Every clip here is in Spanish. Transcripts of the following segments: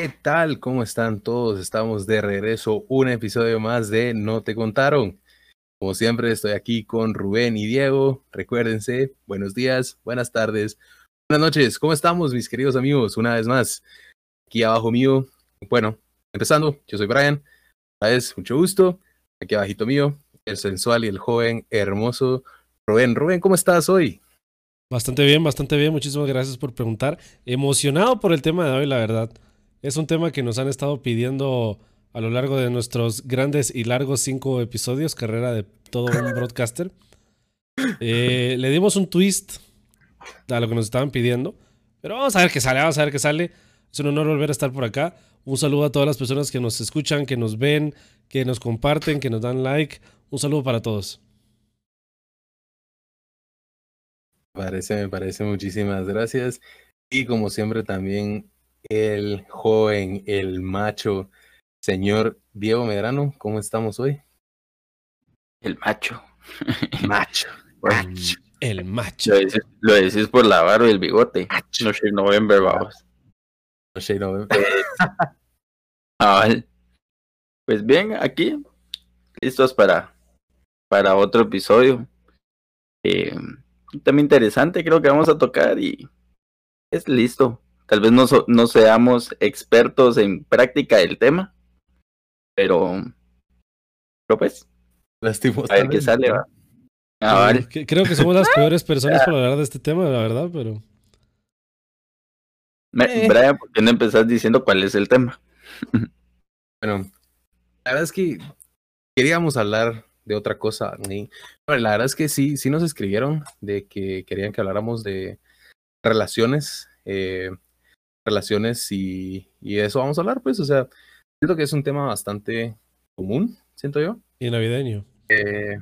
¿Qué tal? ¿Cómo están todos? Estamos de regreso, un episodio más de No te contaron. Como siempre, estoy aquí con Rubén y Diego. Recuérdense, buenos días, buenas tardes, buenas noches. ¿Cómo estamos, mis queridos amigos? Una vez más, aquí abajo mío. Bueno, empezando, yo soy Brian. Es mucho gusto. Aquí abajito mío, el sensual y el joven hermoso Rubén. Rubén, ¿cómo estás hoy? Bastante bien, bastante bien. Muchísimas gracias por preguntar. Emocionado por el tema de hoy, la verdad. Es un tema que nos han estado pidiendo a lo largo de nuestros grandes y largos cinco episodios, carrera de todo un broadcaster. Eh, le dimos un twist a lo que nos estaban pidiendo, pero vamos a ver qué sale, vamos a ver qué sale. Es un honor volver a estar por acá. Un saludo a todas las personas que nos escuchan, que nos ven, que nos comparten, que nos dan like. Un saludo para todos. Parece, me parece, muchísimas gracias. Y como siempre también el joven, el macho, señor Diego Medrano, ¿cómo estamos hoy? El macho. Macho. macho. El macho. Lo decís, por la barba y el bigote. No sé, November, vamos. No sé, November. Pues bien, aquí, listos para, para otro episodio. Eh, también interesante, creo que vamos a tocar y es listo. Tal vez no, no seamos expertos en práctica del tema, pero, pero pues, a ver qué sale. ¿va? Ah, creo que somos las peores personas para hablar de este tema, la verdad, pero... Eh. Brian, ¿por qué no empezás diciendo cuál es el tema? bueno, la verdad es que queríamos hablar de otra cosa. la verdad es que sí, sí nos escribieron de que querían que habláramos de relaciones. Eh, relaciones y, y eso vamos a hablar, pues, o sea, siento que es un tema bastante común, siento yo. Y navideño. Eh,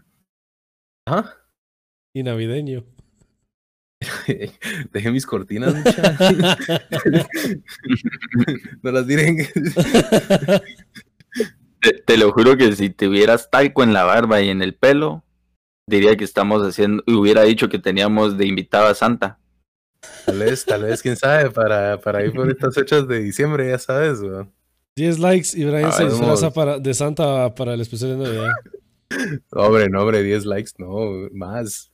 ajá. Y navideño. Dejé mis cortinas, no las diré. te, te, lo juro que si tuvieras talco en la barba y en el pelo, diría que estamos haciendo, hubiera dicho que teníamos de invitada a Santa. Tal vez, tal vez, quién sabe, para, para ir por estas fechas de diciembre, ya sabes, 10 likes y Brian se disfraza para, de Santa para el especial de Navidad. hombre, no, hombre, 10 likes, no, más.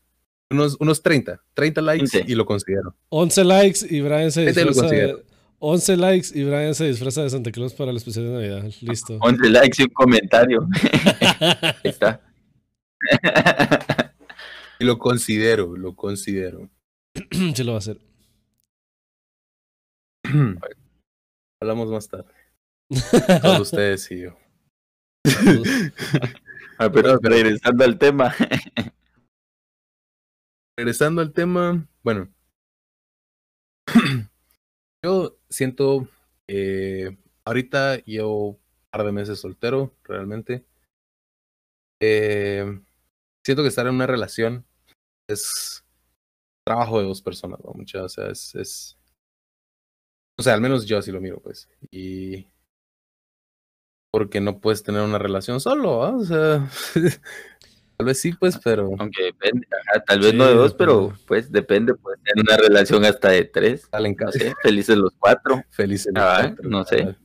Unos, unos 30, 30 likes y lo considero. 11 likes y Brian se disfraza de, 11 likes y Brian se disfraza de Santa Claus para el especial de Navidad. Listo. 11 likes y un comentario. Ahí está. y lo considero, lo considero. sí lo va a hacer. Hablamos más tarde. Todos ustedes y yo. ah, pero regresando al tema. regresando al tema, bueno. yo siento, eh, ahorita llevo un par de meses soltero, realmente. Eh, siento que estar en una relación es trabajo de dos personas, ¿no? Muchas, o sea, es, es, O sea, al menos yo así lo miro, pues. Y. Porque no puedes tener una relación solo, ¿ah? O sea. tal vez sí, pues, pero. Aunque depende, tal vez no de dos, pero pues depende, puede tener una relación hasta de tres. Salen casi. felices los cuatro. Felices los ah, cuatro. No sé.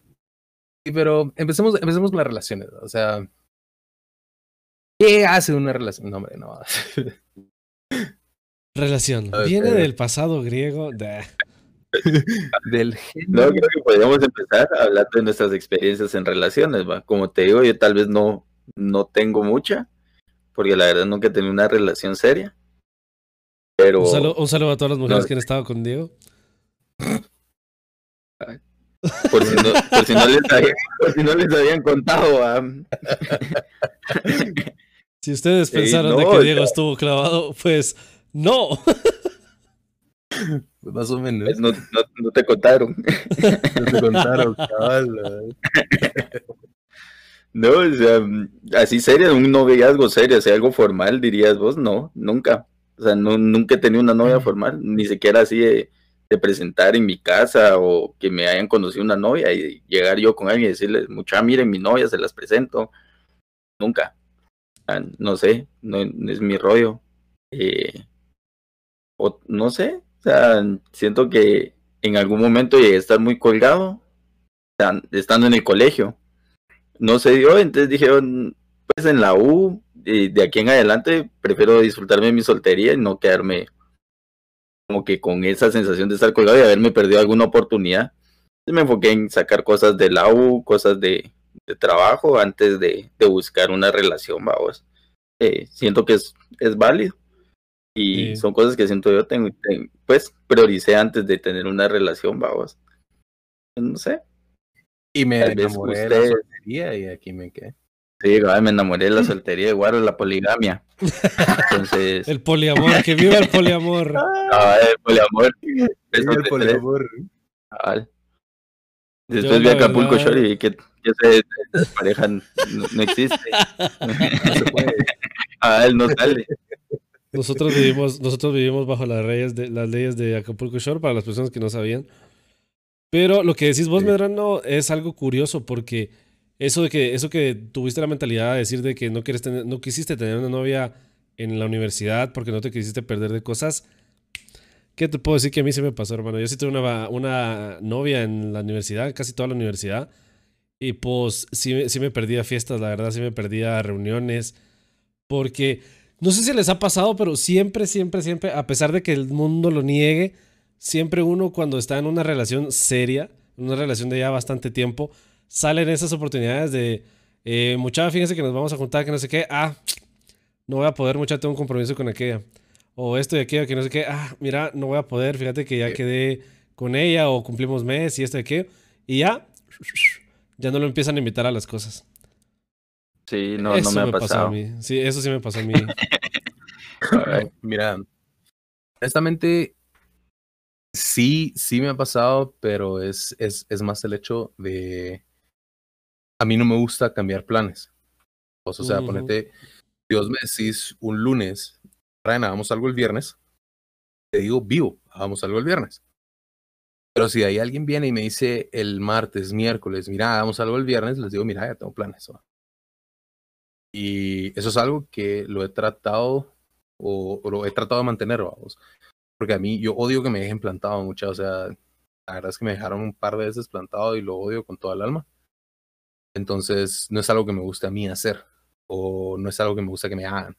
Sí, pero empecemos, empecemos con las relaciones, o sea. ¿Qué hace una relación? No, hombre, no. Relación. Viene del pasado griego. del No, creo que podríamos empezar hablando de nuestras experiencias en relaciones, ¿va? Como te digo, yo tal vez no, no tengo mucha, porque la verdad nunca he tenido una relación seria. Pero... Un saludo, a todas las mujeres que han estado con Diego. Por si, no, por, si no les habían, por si no les habían contado. Si ustedes pensaron de que Diego estuvo clavado, pues no. Más o menos. Pues no, no, te contaron. no te contaron, cabal. No, o sea, así serio, un noviazgo serio, sea, algo formal, dirías vos, no, nunca. O sea, no, nunca he tenido una novia formal, ni siquiera así de, presentar en mi casa o que me hayan conocido una novia y llegar yo con alguien y decirles, mucha, miren mi novia, se las presento. Nunca. no sé, no, no es mi rollo. Eh, o no sé, o sea, siento que en algún momento llegué a estar muy colgado estando en el colegio. No se dio, entonces dijeron, pues en la U, de aquí en adelante, prefiero disfrutarme de mi soltería y no quedarme como que con esa sensación de estar colgado y haberme perdido alguna oportunidad. Me enfoqué en sacar cosas de la U, cosas de, trabajo antes de, buscar una relación, vamos. Eh, siento que es, es válido y son cosas que siento yo tengo, pues prioricé antes de tener una relación, vamos. No sé. Y me enamoré de la soltería y aquí me quedé. Sí, me enamoré de la soltería, igual de la poligamia. Entonces. el poliamor, que viva el poliamor. Ah, el poliamor. Eso el poliamor. Después vi Acapulco Shore y que, que pareja no, existe. no se puede. Ah, él no sale. Nosotros vivimos, nosotros vivimos bajo las leyes de, las leyes de Acapulco Shore, para las personas que no sabían. Pero lo que decís vos, Medrano, es algo curioso porque eso de que, eso que tuviste la mentalidad de decir de que no, quieres tener, no quisiste tener una novia en la universidad porque no te quisiste perder de cosas. ¿Qué te puedo decir que a mí se me pasó, hermano? Yo sí tuve una, una novia en la universidad, casi toda la universidad. Y pues sí, sí me perdía fiestas, la verdad, sí me perdía reuniones. Porque no sé si les ha pasado, pero siempre, siempre, siempre, a pesar de que el mundo lo niegue, siempre uno cuando está en una relación seria, una relación de ya bastante tiempo, salen esas oportunidades de, eh, muchacha, fíjense que nos vamos a juntar, que no sé qué, ah, no voy a poder, muchacha, tengo un compromiso con aquella. O esto y aquello, que no sé qué, ah, mira, no voy a poder, fíjate que ya quedé con ella o cumplimos mes y esto y aquello. Y ya, ya no lo empiezan a invitar a las cosas. Sí, no, no me, ha pasado. a mí. Sí, eso sí me pasó a mí. Mira, honestamente, sí, sí me ha pasado, pero es, es, es más el hecho de... A mí no me gusta cambiar planes. O sea, ponete, Dios me decís un lunes, Ryan, hagamos algo el viernes, te digo vivo, hagamos algo el viernes. Pero si hay alguien viene y me dice el martes, miércoles, mira, hagamos algo el viernes, les digo, mira, ya tengo planes. Y eso es algo que lo he tratado o, lo he tratado de mantener, vamos. Porque a mí yo odio que me dejen plantado mucho, o sea, la verdad es que me dejaron un par de veces plantado y lo odio con toda el alma. Entonces, no es algo que me guste a mí hacer o no es algo que me gusta que me hagan.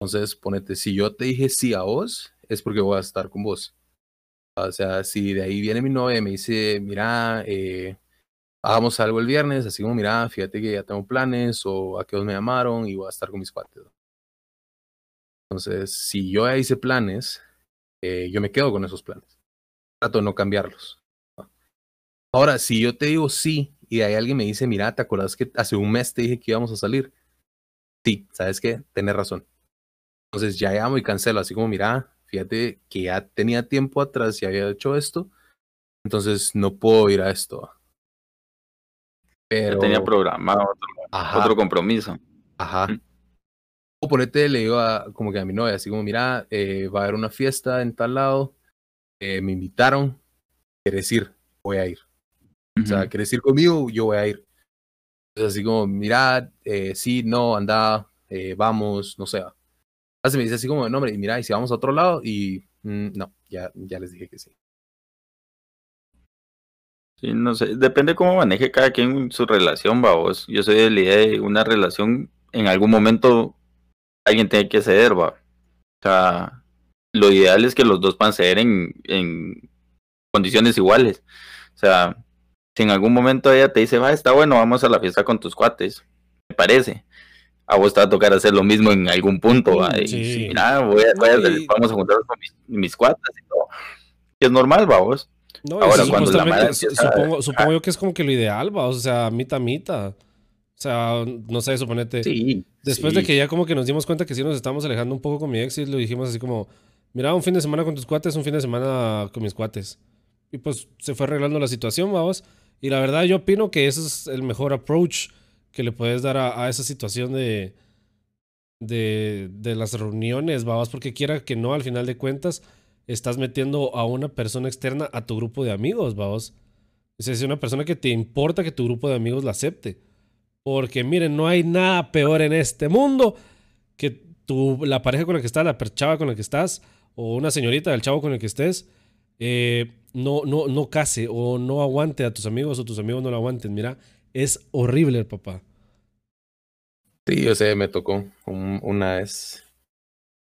Entonces, ponete, si yo te dije sí a vos, es porque voy a estar con vos. O sea, si de ahí viene mi novia y me dice, mira, eh, hagamos algo el viernes, así como, mira, fíjate que ya tengo planes o a qué os me llamaron y voy a estar con mis cuates. Entonces, si yo hice planes, eh, yo me quedo con esos planes. Trato de no cambiarlos. Ahora, si yo te digo sí y hay alguien me dice, mira, ¿te acuerdas que hace un mes te dije que íbamos a salir? Sí, ¿sabes qué? Tienes razón. Entonces ya llamo y cancelo, así como, mira, fíjate que ya tenía tiempo atrás y había hecho esto, entonces no puedo ir a esto. Pero... tenía programado otro, otro compromiso. Ajá. O ponete, le digo a, como que a mi novia, así como, mira, eh, va a haber una fiesta en tal lado, eh, me invitaron, ¿quieres ir? Voy a ir. O sea, ¿quieres ir conmigo? Yo voy a ir. Entonces, así como, mira, eh, sí, no, anda, eh, vamos, no sé. Así me dice así como, no, hombre, mira, y si vamos a otro lado, y mm, no, ya, ya les dije que sí. Sí, no sé, depende cómo maneje cada quien su relación, vos. Yo soy de la idea de una relación, en algún momento alguien tiene que ceder, va. O sea, lo ideal es que los dos puedan ceder en, en condiciones iguales. O sea, si en algún momento ella te dice, va, está bueno, vamos a la fiesta con tus cuates, me parece. A vos te va a tocar hacer lo mismo en algún punto, ¿va? Y, mira, voy a, vamos a juntarnos con mis, mis cuates y todo. es normal, va, vos. No, Ahora, cuando la supongo, supongo yo que es como que lo ideal, va, o sea, mitad, mitad. O sea, no sé, suponete. Sí. Después de que ya como que nos dimos cuenta que sí nos estamos alejando un poco con mi ex y lo dijimos así como, mira, un fin de semana con tus cuates, un fin de semana con mis cuates. Y pues se fue arreglando la situación, vamos. Y la verdad yo opino que ese es el mejor approach que le puedes dar a, esa situación de, de, de las reuniones, vamos, porque quiera que no, al final de cuentas, estás metiendo a una persona externa a tu grupo de amigos, vamos. Es una persona que te importa que tu grupo de amigos la acepte. Porque miren, no hay nada peor en este mundo que tu, la pareja con la que estás, la chava con la que estás, o una señorita del chavo con el que estés, eh, no, no, no case o no aguante a tus amigos o tus amigos no lo aguanten. Mira, es horrible, papá. Sí, yo sé, me tocó un- una vez.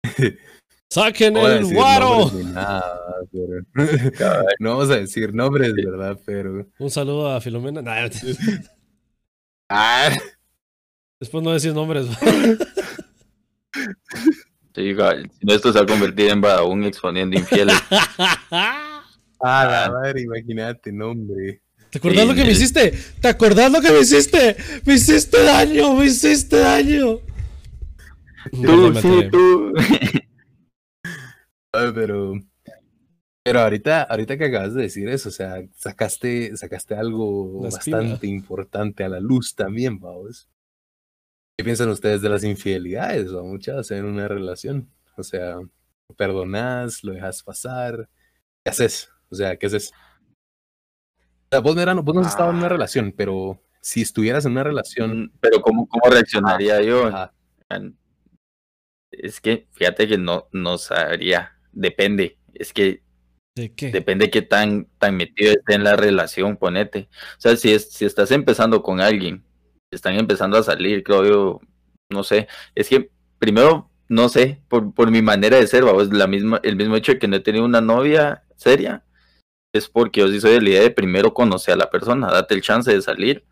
¡Saquen No el guaro! nada, pero- no vamos a decir nombres, ¿verdad? Pero. Un saludo a Filomena. Nah, Ah, después no decir nombres. Sí, no, esto se va a convertir en Badabun exponiendo infieles. ah, la madre, imagínate, nombre. ¿Te acordás lo que me hiciste? ¿Te acordás lo que me hiciste? ¡Me hiciste daño! ¡Me hiciste daño! tú, sí, tú. Pero. Pero ahorita, ahorita que acabas de decir eso, o sea, sacaste, sacaste algo La bastante espina. importante a la luz también, vamos. ¿Qué piensan ustedes de las infidelidades, o muchas en una relación? O sea, lo perdonás, lo dejas pasar, ¿qué haces? O sea, ¿qué haces? O sea, vos, Merano, vos no has estado en una Ah. relación, pero si estuvieras en una relación, Pero ¿cómo, cómo reaccionaría yo? ajá, Es que fíjate que no, no sabría. Depende. Es que ¿De qué? depende qué tan, tan metido esté en la relación, ponete. O sea, si, es, si estás empezando con alguien, están empezando a salir, creo yo, no sé. Es que primero, no sé, por, por mi manera de ser, vamos, la misma, el mismo hecho de que no he tenido una novia seria, es porque yo sí soy de la idea de primero conocer a la persona, date el chance de salir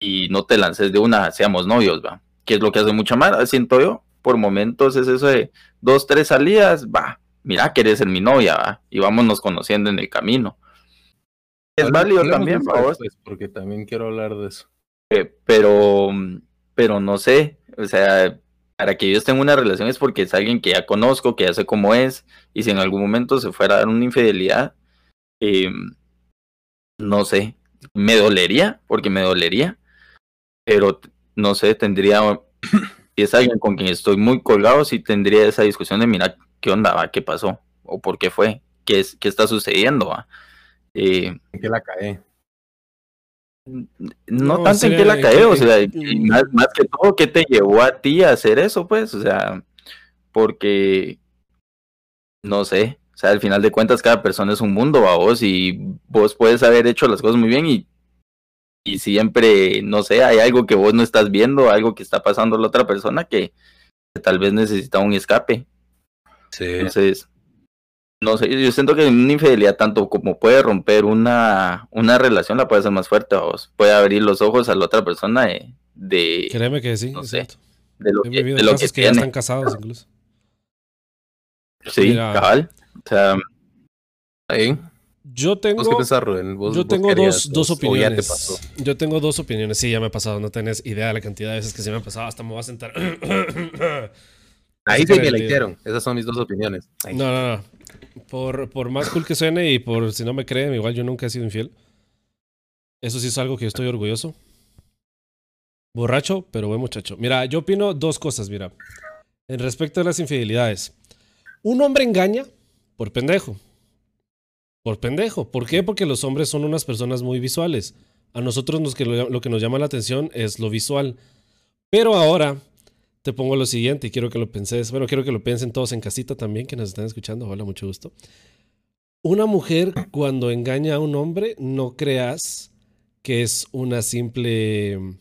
y no te lances de una, seamos novios, va. Que es lo que hace mucha mala, siento yo. Por momentos es eso de dos, tres salidas, va, mira que eres en mi novia, va, y vámonos conociendo en el camino. Es válido también, vos, después, porque también quiero hablar de eso. eh, pero, pero no sé, o sea, para que yo esté en una relación es porque es alguien que ya conozco, que ya sé cómo es, y si en algún momento se fuera a dar una infidelidad, eh, no sé, me dolería, porque me dolería, pero no sé, tendría, si es alguien con quien estoy muy colgado, sí tendría esa discusión de, mira, ¿qué onda, va? ¿Qué pasó? ¿O por qué fue? ¿Qué, es, qué está sucediendo, va? Eh, ¿En qué la cae? no, No, tanto en que la en cae, que- o sea, y más, más que todo, ¿qué te llevó a ti a hacer eso, pues? O sea, porque, no sé, o sea, al final de cuentas cada persona es un mundo, a vos, y vos puedes haber hecho las cosas muy bien y, y siempre, no sé, hay algo que vos no estás viendo, algo que está pasando a la otra persona que, que tal vez necesita un escape. Sí. Entonces, no sé, yo siento que una infidelidad tanto como puede romper una, una relación, la puede hacer más fuerte, vos. Puede abrir los ojos a la otra persona de, de, Créeme que sí, No es sé, cierto. de lo He que, de lo ya están casados incluso. Sí, Mira. cabal. O sea, Ahí. Yo tengo... ¿Vos qué pensás, Rubén? ¿Vos- Yo tengo dos, dos vos- o ya te opiniones. pasó? Yo tengo dos opiniones. Sí, ya me ha pasado. No tenés idea de la cantidad de veces que se me ha pasado. Hasta me voy a sentar. Ahí sí me la hicieron. Esas son mis dos opiniones. Ahí. No, no, no. Por, por más cool que suene y por si no me creen, igual yo nunca he sido infiel. Eso sí es algo que yo estoy orgulloso. Borracho, pero buen muchacho. Mira, yo opino dos cosas, mira. En respecto a las infidelidades. Un hombre engaña por pendejo. Por pendejo. ¿Por qué? Porque los hombres son unas personas muy visuales. A nosotros nos que lo, lo que nos llama la atención es lo visual. Pero ahora te pongo lo siguiente y quiero que lo penses. Bueno, quiero que lo piensen todos en casita también, que nos están escuchando. Hola, mucho gusto. Una mujer cuando engaña a un hombre, no creas que es una simple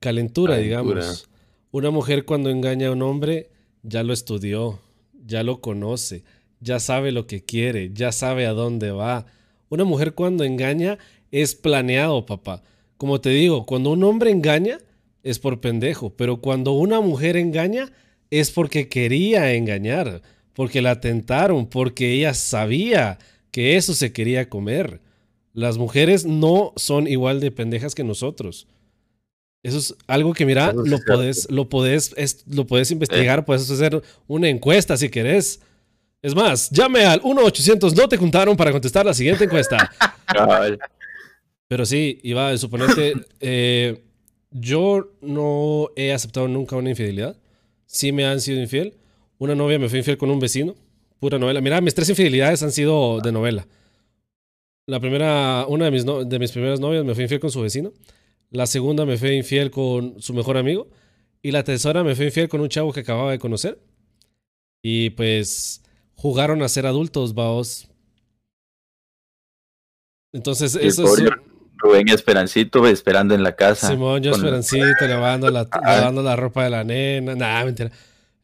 calentura, Calentura. digamos. Una mujer cuando engaña a un hombre ya lo estudió, ya lo conoce, ya sabe lo que quiere, ya sabe a dónde va. Una mujer cuando engaña es planeado, papá. Como te digo, cuando un hombre engaña es por pendejo, pero cuando una mujer engaña es porque quería engañar, porque la tentaron, porque ella sabía que eso se quería comer. Las mujeres no son igual de pendejas que nosotros. Eso es algo que, mira, sí lo podés, lo podés, es- lo podés investigar, puedes hacer una encuesta si querés. Es más, llame al 1-800, no te juntaron para contestar la siguiente encuesta. Pero sí, iba, suponete, eh, yo no he aceptado nunca una infidelidad. Sí me han sido infiel. Una novia me fue infiel con un vecino. Pura novela. Mira, mis tres infidelidades han sido de novela. La primera, una de mis, no- de mis primeras novias me fue infiel con su vecino. La segunda me fue infiel con su mejor amigo. Y la tercera me fue infiel con un chavo que acababa de conocer. Y pues jugaron a ser adultos, vaos. Entonces, eso es. Rubén Esperancito esperando en la casa. Simón, yo esperancito, lavando la, Ah. lavando la ropa de la nena. Nah, mentira.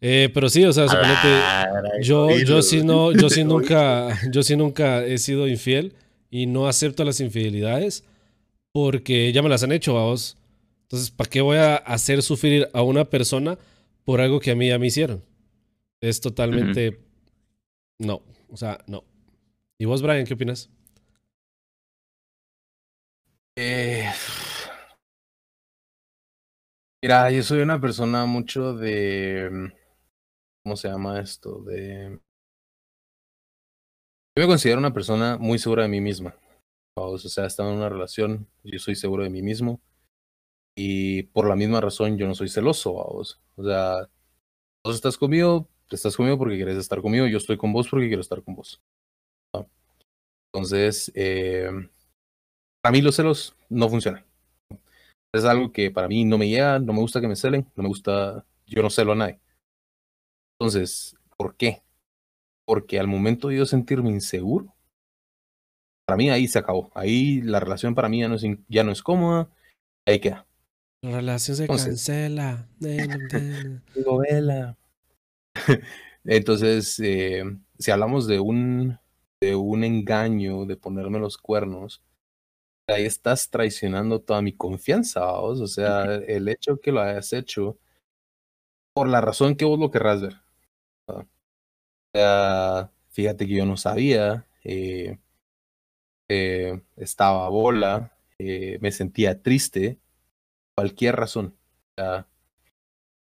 Eh, pero sí, o sea, suponete. Yo, yo sí no, yo sí nunca, yo sí nunca he sido infiel y no acepto las infidelidades porque ya me las han hecho, vos. Entonces, ¿para qué voy a hacer sufrir a una persona por algo que a mí ya me hicieron? Es totalmente no, o sea, no. ¿Y vos, Brian, qué opinas? Eh, mira, yo soy una persona mucho de, ¿cómo se llama esto? De, yo me considero una persona muy segura de mí misma. O sea, estando en una relación, yo soy seguro de mí mismo y por la misma razón yo no soy celoso, vamos. O sea, vos estás conmigo, estás conmigo porque quieres estar conmigo, yo estoy con vos porque quiero estar con vos. Entonces, eh, para mí los celos no funcionan. Es algo que para mí no me llega, no me gusta que me celen, no me gusta, yo no celo a nadie. Entonces, ¿por qué? Porque al momento de yo sentirme inseguro, para mí ahí se acabó. Ahí la relación para mí ya no es, ya no es cómoda, ahí queda. La relación se Entonces- cancela. Digo, vela. Entonces, eh, si hablamos de un, de un engaño, de ponerme los cuernos, ahí estás traicionando toda mi confianza, ¿vos? O sea, el hecho que lo hayas hecho, por la razón que vos lo querrás ver. O sea, fíjate que yo no sabía, eh, eh, estaba a bola, eh, me sentía triste, cualquier razón. O sea,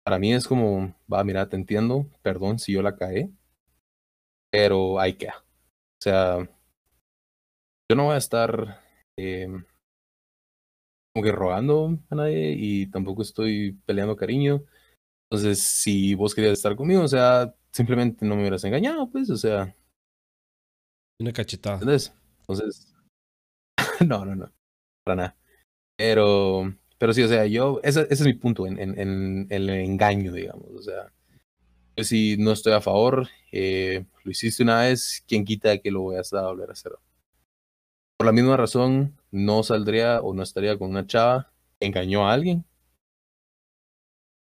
para mí es como, va, mira, te entiendo, perdón si yo la caí, pero ahí queda. O sea, yo no voy a estar eh, como que rogando a nadie y tampoco estoy peleando cariño. Entonces, si vos querías estar conmigo, o sea, simplemente no me hubieras engañado, pues, o sea, Una cachetada. ¿entendés? Entonces, no, no, no, para nada. Pero, pero sí, o sea, yo, ese, ese es mi punto en, en, en el engaño, digamos, o sea, yo sí no estoy a favor, eh, lo hiciste una vez, ¿quién quita que lo voy a volver a hacer? Por la misma razón, no saldría o no estaría con una chava que engañó a alguien.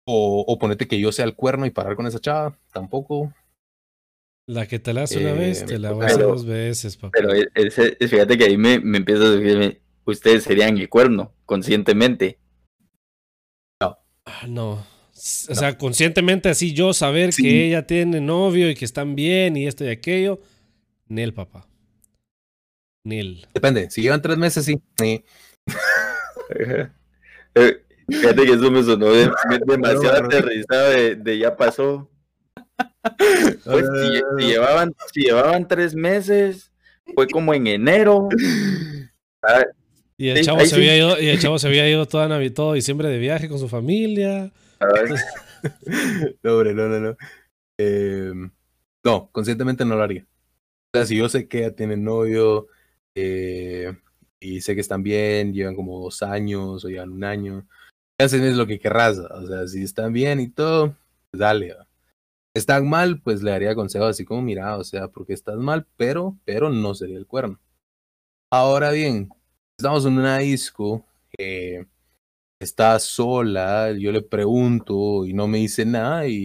O, o ponete que yo sea el cuerno y parar con esa chava, tampoco. La que te la hace una Eh, vez, te la voy a dos veces, papá. Pero e- ese- fíjate que ahí me, me empieza a decirme, ustedes serían el cuerno, conscientemente. Ah, no. O sea, conscientemente así yo saber Sí. que ella tiene novio y que están bien y esto y aquello. Nel, papá. Depende, si llevan tres meses, sí. sí. Eh, Fíjate que eso me sonó de- de- demasiado aterrizado de, de ya pasó. Pues si, si llevaban, si llevaban tres meses, fue como en enero. Ah, Y el Sí, chavo se sí. había ido, y el chavo se había ido toda Navidad, todo diciembre de viaje con su familia. No, hombre, no, no, no. Eh, no, conscientemente no lo haría. O sea, si yo sé que tiene novio eh, y sé que están bien, llevan como dos años o llevan un año, sé es lo que querrás. O sea, si están bien y todo, pues dale. Están mal, pues le daría consejos así como, mira, o sea, porque estás mal, pero, pero no sería el cuerno. Ahora bien, estamos en una disco, eh, está sola, yo le pregunto y no me dice nada y,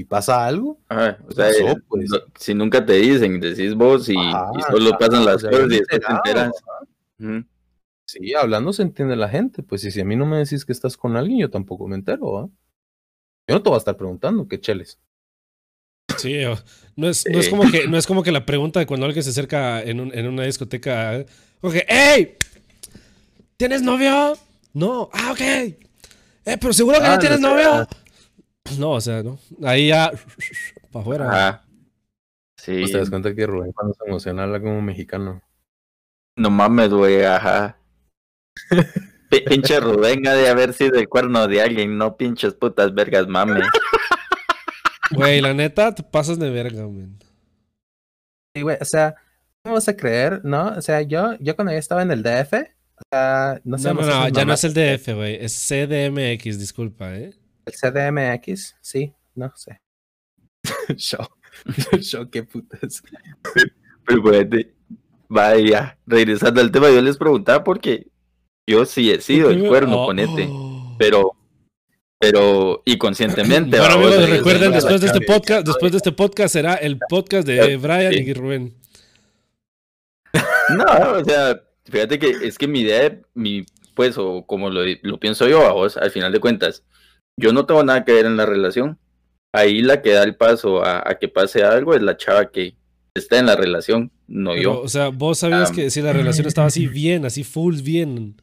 y pasa algo. ajá, o sea, Pasó, eh, pues. no- si nunca te dicen, decís vos y, Ajá, y solo pasan las o sea, cosas y después te enteras. Sí, hablando se entiende la gente, pues y si a mí no me decís que estás con alguien, yo tampoco me entero. Yo no te voy a estar preguntando qué cheles. Sí, no es, no es como que, no es como que la pregunta de cuando alguien se acerca en, un- en una discoteca. ¿eh? Ok, ¡Ey! ¿Tienes novio? No. Ah, ok. Eh, pero seguro que Ah, no tienes o sea, novio. No, o sea, no. Ahí ya. Para afuera. Ajá. Sí, Pues te das cuenta que Rubén cuando se emociona habla como mexicano. no mames, güey, ajá. Pi- Pinche Rubén ha de haber sido el cuerno de alguien, no pinches putas vergas, mames. Güey, la neta, te pasas de verga, man. Sí, güey, o sea, ¿cómo vas a creer, no? O sea, yo, yo cuando yo estaba en el DF, sea, no sé. No, no, no, ya no es el DF, güey. Es CDMX, disculpa, ¿eh? El CDMX, sí, no sé. Show. Show, qué putas. Pero fíjate, vaya, regresando al tema, yo les preguntaba porque yo sí he sido el cuerno, Oh, ponete, oh. pero, pero, y conscientemente. Bueno, amigos, recuerden, después de este podcast, después de este podcast será el podcast de Brian Sí. y Rubén. No, o sea, fíjate que es que mi idea, mi, pues, o como lo, lo pienso yo a vos, al final de cuentas, yo no tengo nada que ver en la relación. Ahí la que da el paso a, a que pase algo es la chava que está en la relación, no Pero, yo. o sea, vos sabías que si la relación estaba así bien, así full bien.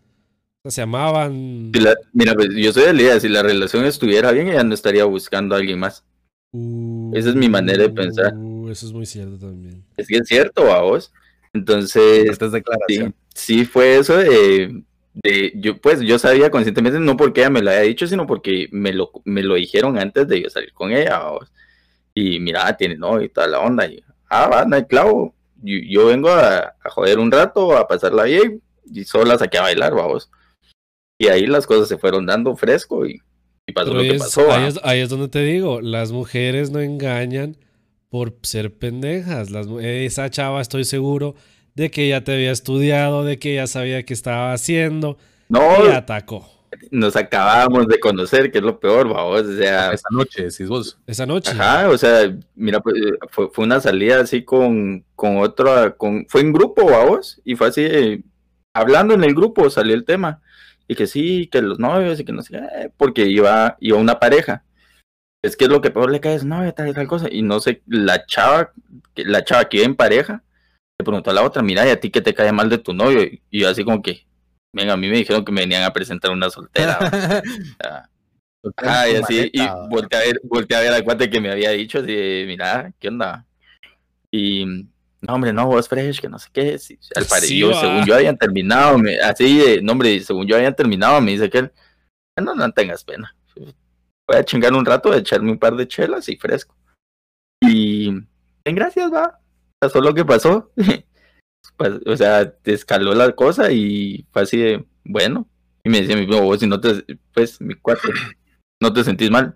O sea, se amaban. Si la- mira, pues yo soy de la idea, si la relación estuviera bien, ella no estaría buscando a alguien más. Esa es mi manera de pensar. Uh, eso es muy cierto también. Es que es cierto, a vos. Entonces, es sí, sí fue eso de, de- yo pues yo sabía conscientemente no porque ella me lo haya dicho sino porque me lo me lo dijeron antes de yo salir con ella vamos. y mira tiene novio y toda la onda y ah va no hay clavo. Yo, yo vengo a, a joder un rato a pasarla bien y solo la saqué a bailar vamos. Y ahí las cosas se fueron dando fresco y, y pasó Pero lo ahí que es, pasó ahí es- ahí es donde te digo, las mujeres no engañan por ser pendejas. Las, esa chava estoy seguro de que ya te había estudiado, de que ya sabía qué estaba haciendo no y atacó. nos acabábamos de conocer que es lo peor vamos o sea Esta noche, decís vos. Esa noche. Ajá, o sea, mira, pues, eh, fue, fue una salida así con, con otro, con, fue en grupo, vamos, y fue así, eh, hablando en el grupo salió el tema, y que sí, que los novios, y que no sé, porque iba, iba una pareja. Es que es lo que peor le cae es novia, tal y tal cosa, y no sé, la chava, la chava que iba en pareja, le preguntó a la otra, mira, ¿y a ti qué te cae mal de tu novio? Y yo así como que, venga, a mí me dijeron que me venían a presentar una soltera. Ajá, y así, y volteé a ver, volteé a ver al cuate que me había dicho, así, de, mira, ¿qué onda? Y, no, hombre, no, vos fresh, que no sé qué, sí, al Sí, yo, según yo habían terminado, me- así, de, no, hombre, según yo habían terminado, me dice que él, no, no tengas pena, voy a chingar un rato, echarme un par de chelas y fresco. Y, en gracias, va, pasó lo que pasó, Pas- o sea, te escaló la cosa y fue así de, bueno, y me decía mi vos si no te, pues, mi cuate, no te sentís mal.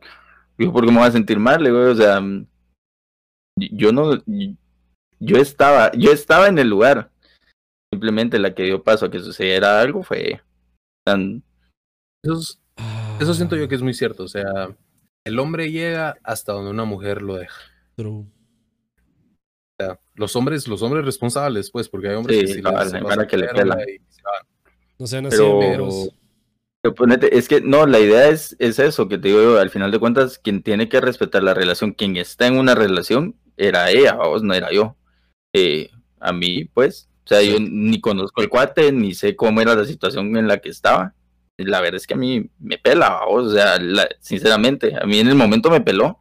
Digo, ¿por qué me voy a sentir mal? Le digo, o sea, yo no, yo estaba, yo estaba en el lugar. Simplemente la que dio paso a que sucediera algo fue tan, Eso, es- eso siento yo que es muy cierto. O sea, el hombre llega hasta donde una mujer lo deja. true. O sea, los hombres, los hombres responsables, pues, porque hay hombres Sí, que sí hay pasa mara que le verga pela. y se van. No sean así, Pero- pero ponete, es que no, la idea es, es eso, que te digo yo, al final de cuentas, quien tiene que respetar la relación, quien está en una relación, era ella, vos, no era yo. Eh, a mí, pues, o sea, yo ni conozco el cuate, ni sé cómo era la situación en la que estaba. La verdad es que a mí me pela, o sea, la- sinceramente, a mí en el momento me peló.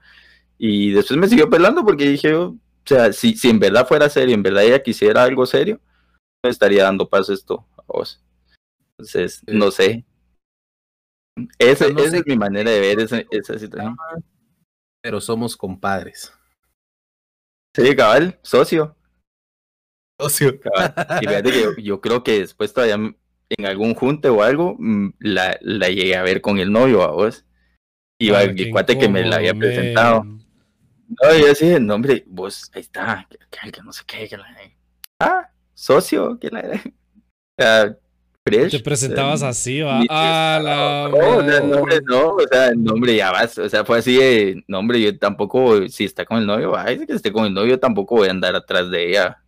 Y después me siguió pelando porque dije, oh, o sea, si, si en verdad fuera serio, en verdad ella quisiera algo serio, no estaría dando paso esto a vos. Entonces, Sí. no sé. Esa, sea, no esa sé es mi manera de ver esa, esa situación. Pero somos compadres. Sí, cabal, socio. Socio. cabal. Y fíjate que yo, yo creo que después todavía en algún junte o algo, mm, la, la llegué a ver con el novio a vos. Iba Ah, el cuate que me la había presentado. man. No, y yo así, no, hombre, vos, ahí está, que, que- que no sé qué, que la... Ah, socio, que la... Fresh, Te o sea, presentabas así, va. Ah, la No, no, hombre, madre. no, o sea, no, hombre, ya vas, o sea, fue así de, no, hombre, yo tampoco, si está con el novio, ay, que esté con el novio, tampoco voy a andar atrás de ella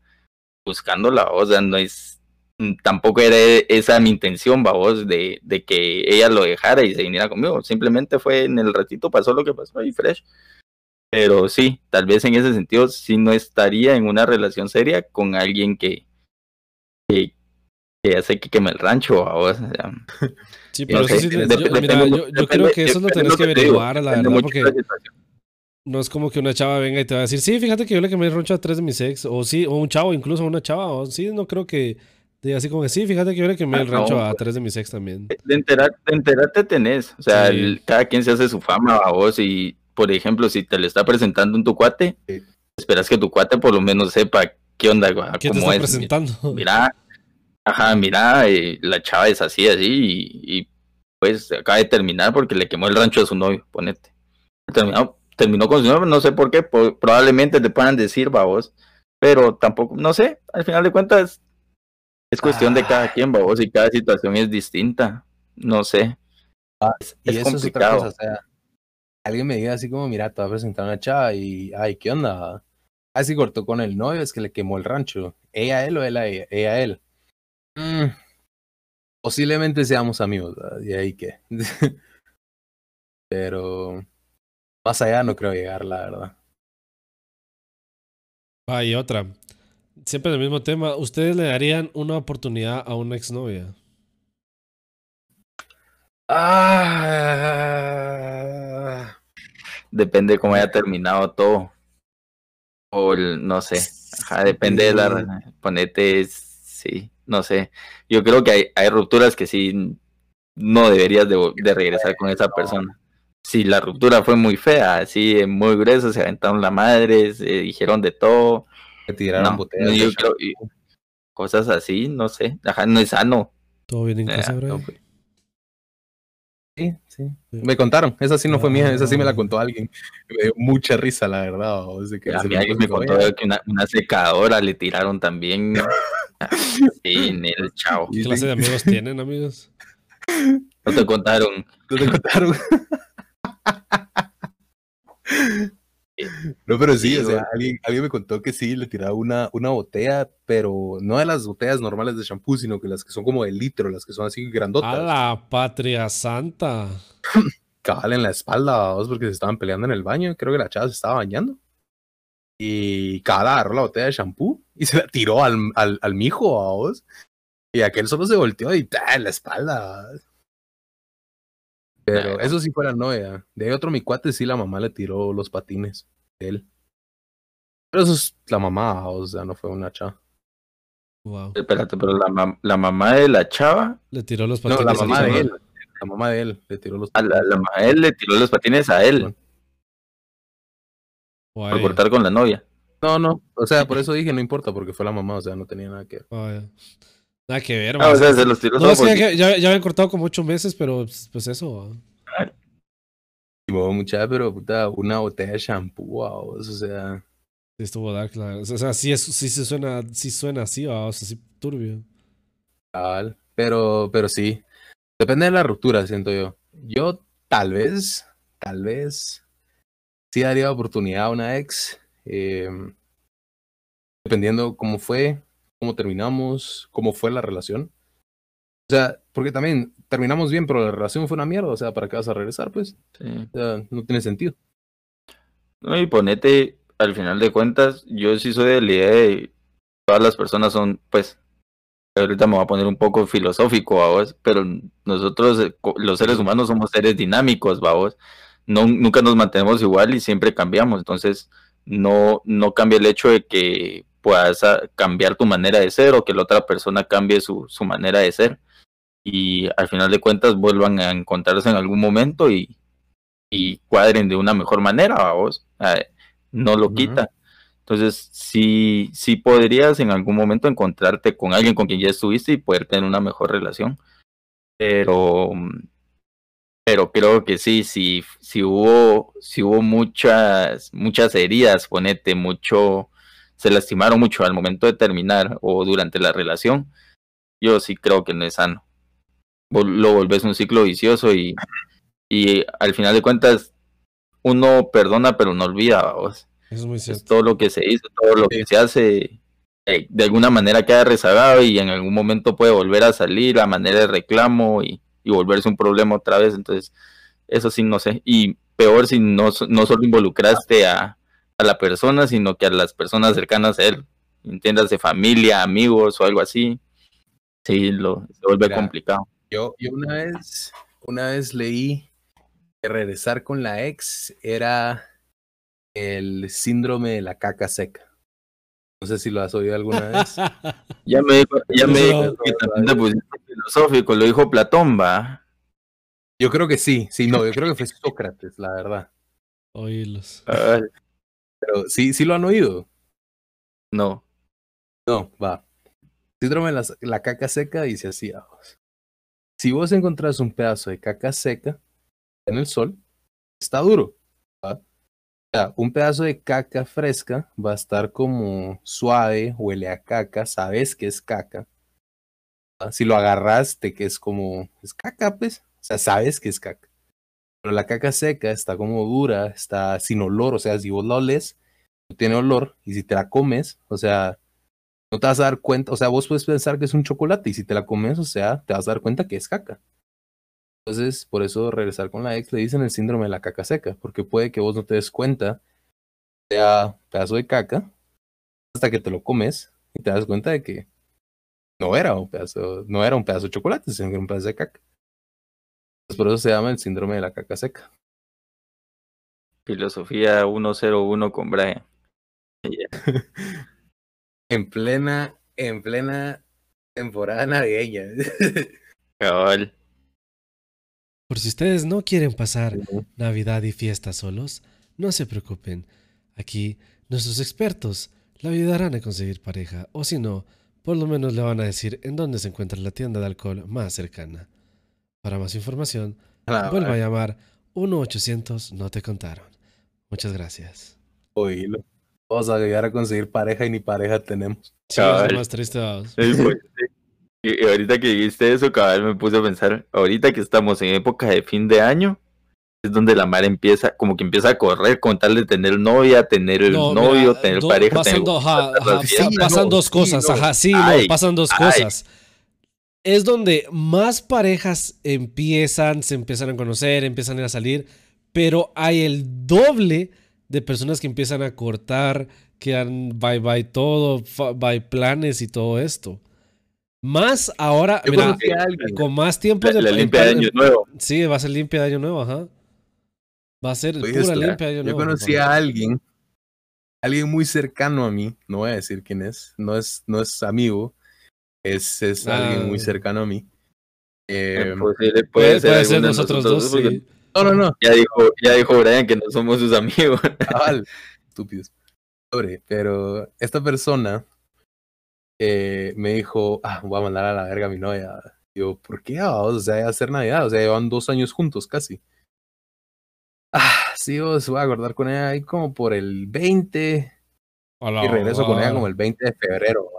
buscándola, o sea, no es, tampoco era esa mi intención, vos, de, de que ella lo dejara y se viniera conmigo, simplemente fue en el ratito pasó lo que pasó y fresh, pero sí, tal vez en ese sentido sí no estaría en una relación seria con alguien que, que, que hace que queme el rancho, vos, o sea, Sí, no pero eso sé, sí dep- yo, mira, yo, yo creo que eso lo tenés que averiguar, la verdad, de porque no es como que una chava venga y te va a decir, sí, fíjate que yo le quemé el roncho a tres de mis ex, o sí, o un chavo, incluso una chava, o sí, no creo que diga así como que sí, fíjate que yo le quemé Ah, el rancho no, a pues. tres de mis ex también. de enterar, de enterarte tenés, o sea, Sí. el- cada quien se hace su fama a vos y, por ejemplo, si te lo está presentando en tu cuate, Sí. esperas que tu cuate por lo menos sepa qué onda, gua- ¿Quién te cómo está es. presentando? Mira, ajá, mira, eh, la chava es así, así, y, y, pues acaba de terminar porque le quemó el rancho a su novio, ponete. Terminó, terminó con su novio, no sé por qué, po- probablemente te puedan decir, va vos, pero tampoco, no sé, al final de cuentas, Es cuestión de cada quien, vos, y cada situación es distinta. No sé. Ah, y eso es otra cosa, o sea, alguien me diga así como, mira, te voy a presentar una chava y, ay, ¿qué onda? Así ah, cortó con el novio, es que le quemó el rancho. ¿Ella a él o él a ella? Ella a él. Mm, posiblemente seamos amigos, ¿verdad? y ahí qué. Pero más allá no creo llegar, la verdad. Ah, y otra. Siempre el mismo tema. ¿Ustedes le darían una oportunidad a una exnovia? Ah, depende cómo haya terminado todo. O no sé. depende de la. Ponete. Sí, no sé. Yo creo que hay, hay rupturas que sí no deberías de, de regresar con esa persona si la ruptura fue muy fea, así muy gruesa, se aventaron la madre, se dijeron de todo. Se tiraron botellas. cosas así, no sé. Ajá, no es sano. ¿Todo bien en casa, bro? sí, sí, Me contaron. Esa sí no fue mía, esa sí me la ah. contó alguien. Me dio mucha risa, la verdad. que a mí alguien me contó que una, secadora le tiraron también. sí, en el chao. ¿Qué clase de amigos tienen, amigos? No te contaron. No te contaron. No, pero sí, o sea, alguien, me contó que sí, le tiraba una, una botella, pero no de las botellas normales de shampoo, sino que las que son como de litro, las que son así grandotas. A la patria santa. Cabal en la espalda, vos, porque se estaban peleando en el baño. Creo que la chava se estaba bañando. Y cada agarró la botella de shampoo y se la tiró al, al, al mijo, a vos. Y aquel solo se volteó y en la espalda. Pero eso sí fue la novia. De otro mi cuate sí la mamá le tiró los patines de él. Pero eso es la mamá, o sea, no fue una chava. Wow. Espérate, pero la, la mamá de la chava le tiró los patines. No, la mamá de él. La mamá de él le tiró los patines. A la, mamá de él le tiró los patines a él. Por cortar con la novia. No, no. O sea, por eso dije no importa, porque fue la mamá, o sea, no tenía nada que ver. Nada que ver, ah, o sea, se los tiró no, es que ya, ya, habían cortado como ocho meses, pero pues, pues eso. mucha, pero puta, una botella de shampoo, o sea. Sí, estuvo dark, O sea, sí, es, sí se suena, sí suena así, o sea, sí turbio. Pero, pero sí. Depende de la ruptura, siento yo. Yo tal vez, tal vez, sí daría oportunidad a una ex. Eh, dependiendo cómo fue, cómo terminamos, cómo fue la relación. O sea, porque también terminamos bien, pero la relación fue una mierda. O sea, ¿para qué vas a regresar? Pues o sea, no tiene sentido. No, y ponete, al final de cuentas, yo sí soy de la idea de todas las personas son, pues, ahorita me voy a poner un poco filosófico, vos, pero nosotros, eh, los seres humanos, somos seres dinámicos, vamos. No, nunca nos mantenemos igual y siempre cambiamos. Entonces, no, no cambia el hecho de que puedas cambiar tu manera de ser o que la otra persona cambie su, su manera de ser y al final de cuentas vuelvan a encontrarse en algún momento y, y cuadren de una mejor manera, vos, no lo quita. Entonces, sí, sí podrías en algún momento encontrarte con alguien con quien ya estuviste y poder tener una mejor relación. Pero, pero creo que sí, sí, sí hubo, sí hubo muchas, muchas heridas, ponete, mucho, se lastimaron mucho al momento de terminar o durante la relación, yo sí creo que no es sano. Lo volvés un ciclo vicioso y, y al final de cuentas uno perdona pero no olvida. Vos. es muy cierto. todo lo que se hizo, todo lo que se hace, eh, de alguna manera queda rezagado y en algún momento puede volver a salir a manera de reclamo y, y volverse un problema otra vez. Entonces, eso sí, no sé. Y peor si no, no solo involucraste a, a la persona, sino que a las personas cercanas a él, entiendas de familia, amigos o algo así, sí, lo, se vuelve complicado. Yo, yo una vez, una vez leí que regresar con la ex era el síndrome de la caca seca. No sé si lo has oído alguna vez. ya me dijo, ya me dijo que también te pusiste filosófico, lo dijo Platón, va. Yo creo que sí, sí, no, yo creo que fue Sócrates, la verdad. Oírlos. Pero sí, sí lo han oído. No. No, va. Síndrome de la, caca seca dice así, vamos. Si vos encontrás un pedazo de caca seca en el sol, está duro. O sea, un pedazo de caca fresca va a estar como suave, huele a caca, sabes que es caca. Si lo agarraste, que es como, es caca, pues, o sea, sabes que es caca. Pero la caca seca está como dura, está sin olor, o sea, si vos la oles, no tiene olor, y si te la comes, o sea, no te vas a dar cuenta, o sea, vos puedes pensar que es un chocolate, y si te la comes, o sea, te vas a dar cuenta que es caca. Entonces, por eso regresar con la ex le dicen el síndrome de la caca seca, porque puede que vos no te des cuenta, sea pedazo de caca, hasta que te lo comes y te das cuenta de que no era un pedazo, no era un pedazo de chocolate, sino que era un pedazo de caca. Por eso se llama el síndrome de la caca seca. Filosofía 101 con Brian. en plena, en plena temporada navideña. Cabal. Por si ustedes no quieren pasar Navidad y fiesta solos, no se preocupen. Aquí nuestros expertos le ayudarán a conseguir pareja, o si no, por lo menos le van a decir en dónde se encuentra la tienda de alcohol más cercana. Para más información, vuelva a llamar 1-800 No Te Contaron. Muchas gracias. Oílo. Vamos a llegar a conseguir pareja y ni pareja tenemos. Sí, es más triste. Pues, y, ahorita que dijiste eso, cabal, me puse a pensar, ahorita que estamos en época de fin de año, es donde la mar empieza, como que empieza a correr con tal de tener novia, tener el novio, tener pareja. Pasan, pasan dos cosas, ajá, sí, pasan dos cosas. Es donde más parejas empiezan, se empiezan a conocer, empiezan a salir, pero hay el doble de personas que empiezan a cortar, que han bye bye todo, bye planes y todo esto. Más ahora, mira, con más tiempo de la limpia de año nuevo. Sí, va a ser limpia de año nuevo, ajá. Va a ser pura limpia de año nuevo. Yo conocí a alguien, alguien muy cercano a mí, no voy a decir quién es, no es, no es amigo, es, es alguien muy ah. cercano a mí. Eh, puede, ser, nosotros, dos, sí. No, no, no. Ya dijo, ya dijo Brian que no somos sus amigos. estúpidos. Pero esta persona eh, me dijo, ah, voy a mandar a la verga a mi novia. Yo, ¿por qué? Ah, o sea, a hacer Navidad, o sea, llevan dos años juntos casi. Ah, sí, os voy a acordar con ella ahí como por el 20. y regreso con ella como el 20 de febrero.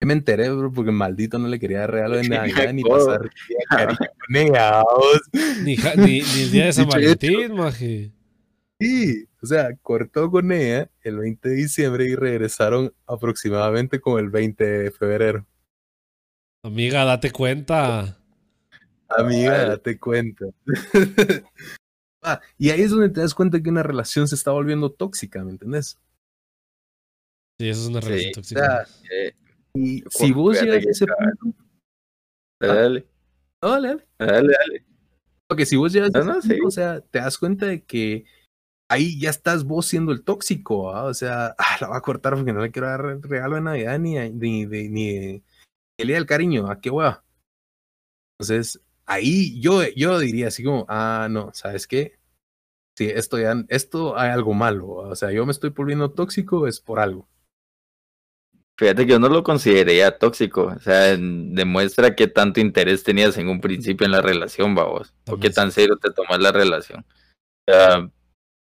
Me enteré, bro, porque maldito no le quería dar regalo de Navidad ni pasar con. Ni, ni, ni, el día de San Valentín, maje. Sí, o sea, cortó con ella el 20 de diciembre y regresaron aproximadamente como el 20 de febrero. Amiga, date cuenta. Amiga, date cuenta. ah, y ahí es donde te das cuenta que una relación se está volviendo tóxica, ¿me entendés? Sí, eso es una relación tóxica. Eh, y si vos llegas a ese punto. Dale, ah, dale. dale. Dale, dale. Porque si vos llegas a ese punto, o sea, te das cuenta de que ahí ya estás vos siendo el tóxico, o sea, ah, la va a cortar porque no le quiero dar regalo de Navidad ni, ni, ni, ni el día del cariño, ¿a qué hueva? Entonces, ahí yo, yo diría así como, ah, no, ¿sabes qué? Sí, esto ya, esto hay algo malo, o sea, yo me estoy volviendo tóxico, es por algo. Fíjate que yo no lo consideraría tóxico, o sea, demuestra qué tanto interés tenías en un principio en la relación, vamos, o qué tan serio te tomas la relación. O sea,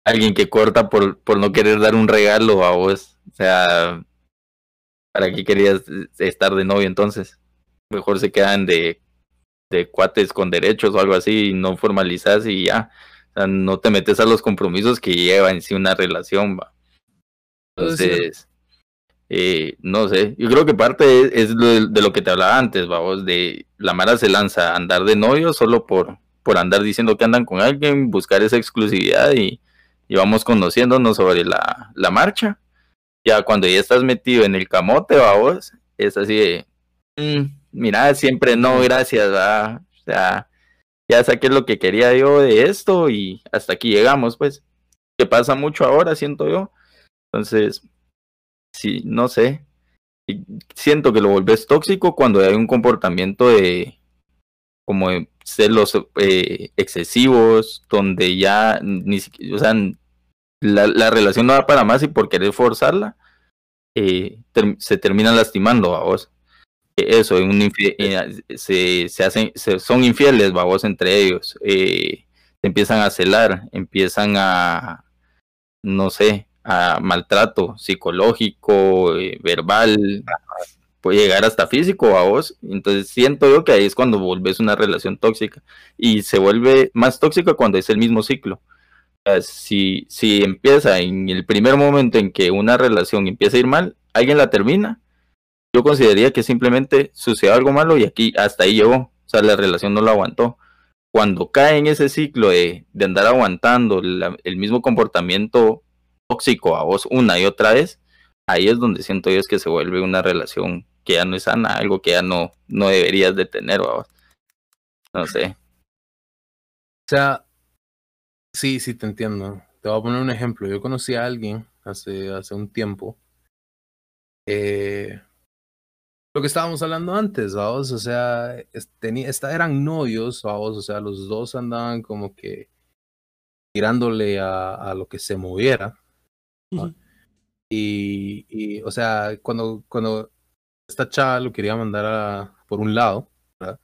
alguien que corta por, por no querer dar un regalo a vos. O sea, ¿para qué querías estar de novio entonces? Mejor se quedan de, de cuates con derechos o algo así y no formalizas y ya. O sea, no te metes a los compromisos que lleva en sí una relación, va. Entonces, eh, no sé, yo creo que parte es, de, lo que te hablaba antes, vamos, de la Mara se lanza a andar de novio solo por, por andar diciendo que andan con alguien, buscar esa exclusividad y, y vamos conociéndonos sobre la, la marcha. Ya cuando ya estás metido en el camote, vos, es así de, mm, mira, siempre no, gracias, o sea, ya saqué lo que quería yo de esto y hasta aquí llegamos, pues, que pasa mucho ahora, siento yo. Entonces, sí, no sé, siento que lo volvés tóxico cuando hay un comportamiento de como de celos eh, excesivos, donde ya ni siquiera, o sea, la, la, relación no va para más y por querer forzarla, eh, se terminan lastimando a vos. E, eso, un eh, se, se, hacen, se, son infieles, vos entre ellos. Eh, empiezan a celar, empiezan a, no sé, a maltrato psicológico, verbal, puede llegar hasta físico a vos. Entonces siento yo que ahí es cuando volvés una relación tóxica y se vuelve más tóxica cuando es el mismo ciclo. si, si empieza en el primer momento en que una relación empieza a ir mal, alguien la termina, yo consideraría que simplemente sucedió algo malo y aquí hasta ahí llegó. O sea, la relación no lo aguantó. Cuando cae en ese ciclo de, andar aguantando el mismo comportamiento tóxico a vos una y otra vez, ahí es donde siento yo es que se vuelve una relación que ya no es sana, algo que ya no, no deberías de tener, vos. No sé. O sea, sí, sí te entiendo. Te voy a poner un ejemplo. Yo conocí a alguien hace, hace un tiempo. Eh, lo que estábamos hablando antes, o sea, tenía, eran novios, vamos, o sea, los dos andaban como que tirándole a, a lo que se moviera. Y, y, o sea, cuando, cuando esta chava lo quería mandar a, por un lado, ¿verdad?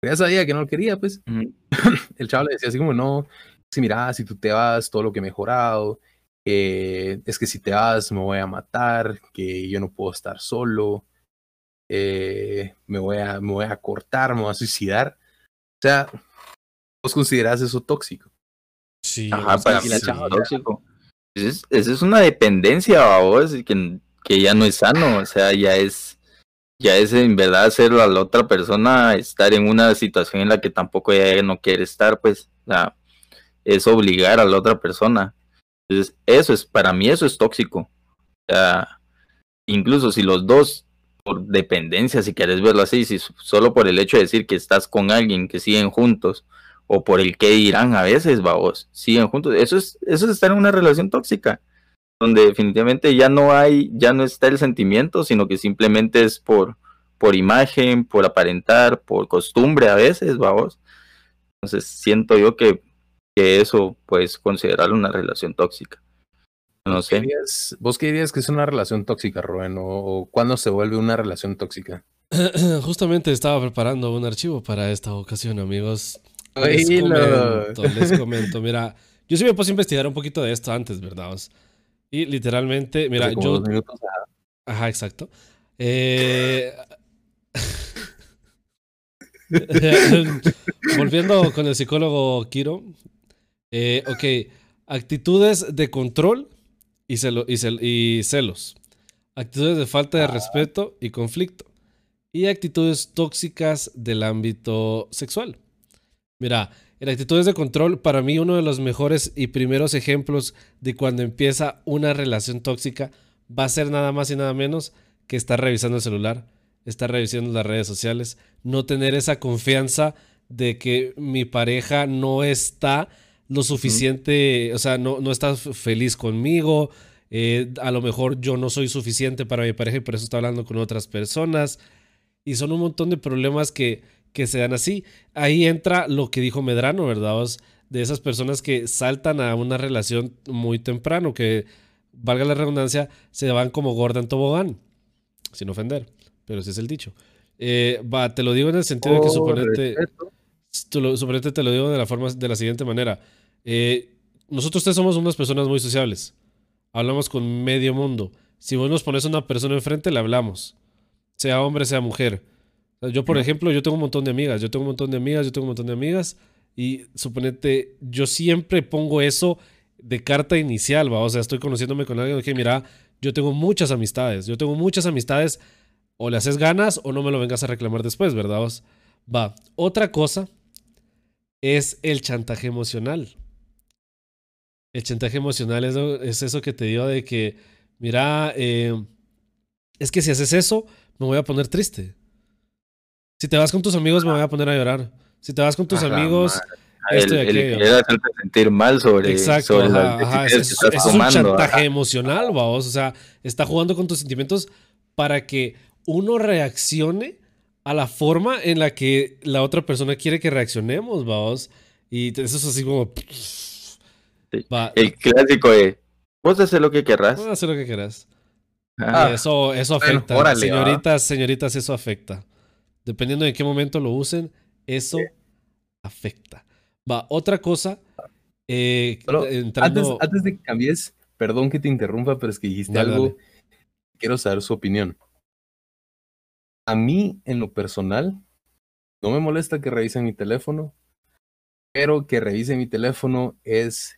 Pero ya sabía que no lo quería, pues. El chaval le decía así como, no, si mira, si tú te vas, todo lo que he mejorado, eh, es que si te vas me voy a matar, que yo no puedo estar solo, eh, me, voy a, me voy a cortar, me voy a suicidar. O sea, ¿vos considerás eso tóxico? Sí, Ajá, para mí es tóxico. Esa es, una dependencia, vos, que, que ya no es sano, o sea, ya es, ya es en verdad hacerlo a la otra persona estar en una situación en la que tampoco ella no quiere estar, pues, es obligar a la otra persona. Entonces, eso es, para mí eso es tóxico. Incluso si los dos, por dependencia, si quieres verlo así, si solo por el hecho de decir que estás con alguien, que siguen juntos, o por el que dirán a veces, vos, siguen juntos. Eso es, eso es estar en una relación tóxica, donde definitivamente ya no hay, ya no está el sentimiento, sino que simplemente es por, por imagen, por aparentar, por costumbre a veces, vamos. Entonces siento yo que, que eso puedes considerarlo una relación tóxica. No sé. ¿Vos qué dirías que es una relación tóxica, Rubén? ¿O, cuándo se vuelve una relación tóxica? Justamente estaba preparando un archivo para esta ocasión, amigos. Les comento, les comento. Mira, yo sí me puse a investigar un poquito de esto antes, ¿verdad? Y literalmente, mira, yo. Ajá, exacto. Eh... Volviendo con el psicólogo Kiro. Eh, ok, actitudes de control y, celo, y, y, celos. Actitudes de falta de ah. respeto y conflicto. Y actitudes tóxicas del ámbito sexual. Mira, en actitudes de control, para mí uno de los mejores y primeros ejemplos de cuando empieza una relación tóxica va a ser nada más y nada menos que estar revisando el celular, estar revisando las redes sociales, no tener esa confianza de que mi pareja no está lo suficiente, o sea, no, no está feliz conmigo, eh, a lo mejor yo no soy suficiente para mi pareja y por eso está hablando con otras personas. Y son un montón de problemas que que se dan así. Ahí entra lo que dijo Medrano, ¿verdad? de esas personas que saltan a una relación muy temprano, que, valga la redundancia, se van como gorda en tobogán, sin ofender, pero ese es el dicho. Eh, va, te lo digo en el sentido de que suponete, suponete, te lo digo de la forma, de la siguiente manera. Eh, nosotros tres somos unas personas muy sociables. Hablamos con medio mundo. Si vos nos pones a una persona enfrente, le hablamos. Sea hombre, sea mujer. Yo, por ejemplo, yo tengo un montón de amigas, yo tengo un montón de amigas, yo tengo un montón de amigas y suponete, yo siempre pongo eso de carta inicial, ¿va? O sea, estoy conociéndome con alguien que, mira, yo tengo muchas amistades, yo tengo muchas amistades, o le haces ganas o no me lo vengas a reclamar después, ¿verdad? Va, otra cosa es el chantaje emocional. El chantaje emocional es, eso que te digo de que, mira, eh, es que si haces eso, me voy a poner triste. Si te vas con tus amigos, me voy a poner a llorar. Si te vas con tus amigos, esto el, el hacerte sentir mal sobre, Exacto, Es, un chantaje emocional, vamos. O sea, está jugando con tus sentimientos para que uno reaccione a la forma en la que la otra persona quiere que reaccionemos, vamos. Y eso es así como. El clásico de. Vos haces lo que querrás. Vos hacer lo que querrás. Ah. eso, eso afecta. señoritas, señoritas, eso afecta. Dependiendo de qué momento lo usen, eso afecta. Va, otra cosa. Eh, antes, de que cambies, perdón que te interrumpa, pero es que dijiste algo. Quiero saber su opinión. a mí, en lo personal, no me molesta que revisen mi teléfono, pero que revisen mi teléfono es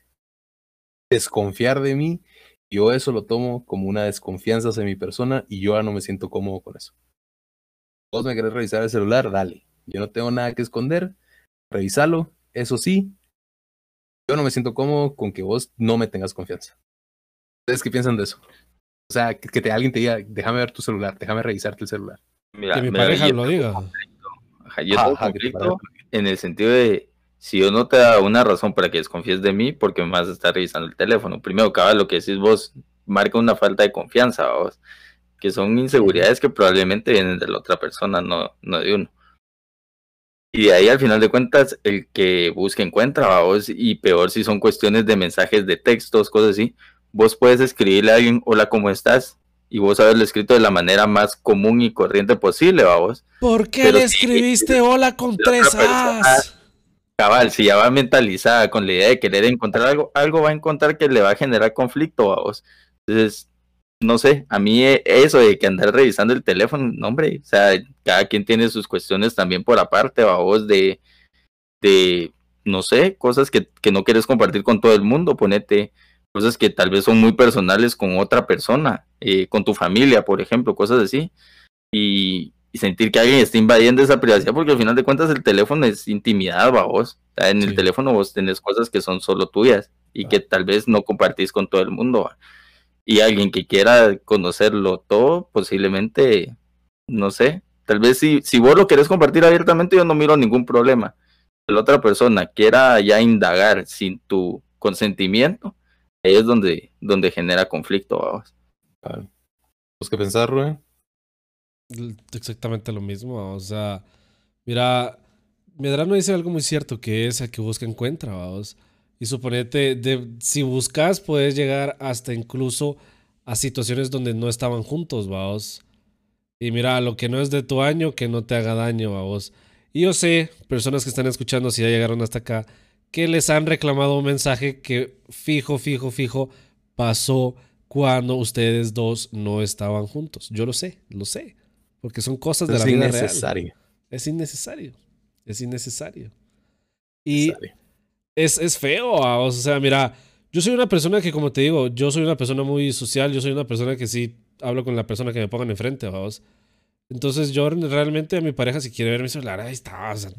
desconfiar de mí. Yo eso lo tomo como una desconfianza hacia mi persona y yo ya no me siento cómodo con eso. Vos me querés revisar el celular, dale. Yo no tengo nada que esconder, revisalo. Eso sí, yo no me siento cómodo con que vos no me tengas confianza. ¿Ustedes qué piensan de eso? O sea, que, te, alguien te diga, déjame ver tu celular, déjame revisarte el celular. que mi pareja lo diga. en el sentido de, si yo no te da una razón para que desconfíes de mí, porque me vas a estar revisando el teléfono. Primero, cada lo que decís vos marca una falta de confianza, vos, que son inseguridades que probablemente vienen de la otra persona, no, no de uno. Y de ahí al final de cuentas, el que busca encuentra, vos, y peor si son cuestiones de mensajes de textos, cosas así, vos puedes escribirle a alguien, hola, ¿cómo estás? Y vos haberlo escrito de la manera más común y corriente posible, vos. ¿Por qué le escribiste hola con tres As? Cabal, si ya va mentalizada con la idea de querer encontrar algo, algo va a encontrar que le va a generar conflicto a vos. Entonces, no sé, a mí eh, eso de que andar revisando el teléfono, no hombre, o sea, cada quien tiene sus cuestiones también por aparte, va vos de, de, no sé, cosas que, que no quieres compartir con todo el mundo, ponete cosas que tal vez son muy personales con otra persona, eh, con tu familia, por ejemplo, cosas así, y, sentir que alguien está invadiendo esa privacidad, porque al final de cuentas el teléfono es intimidad, va vos, en el teléfono vos tenés cosas que son solo tuyas y que tal vez no compartís con todo el mundo y alguien que quiera conocerlo todo, posiblemente, no sé, tal vez si, si vos lo querés compartir abiertamente, yo no miro ningún problema. Si la otra persona quiera ya indagar sin tu consentimiento, ahí es donde, donde genera conflicto, vamos. Claro. ¿Vos qué pensar, Rubén? Exactamente lo mismo, o sea, mira, Medrano dice algo muy cierto, que es a que busca encuentra, vamos. Y suponete, de, si buscas, puedes llegar hasta incluso a situaciones donde no estaban juntos, vamos. Y mira, lo que no es de tu año, que no te haga daño, vamos. Y yo sé, personas que están escuchando, si ya llegaron hasta acá, que les han reclamado un mensaje que fijo, fijo, fijo pasó cuando ustedes dos no estaban juntos. Yo lo sé, lo sé. Porque son cosas de la vida real. Es innecesario. Es innecesario. Es innecesario. Y es, es feo. O sea, mira, yo soy una persona que, como te digo, yo soy una persona muy social, yo soy una persona que sí hablo con la persona que me pongan enfrente, vamos. Entonces yo realmente a mi pareja, si quiere ver mi celular, ahí está, o sea,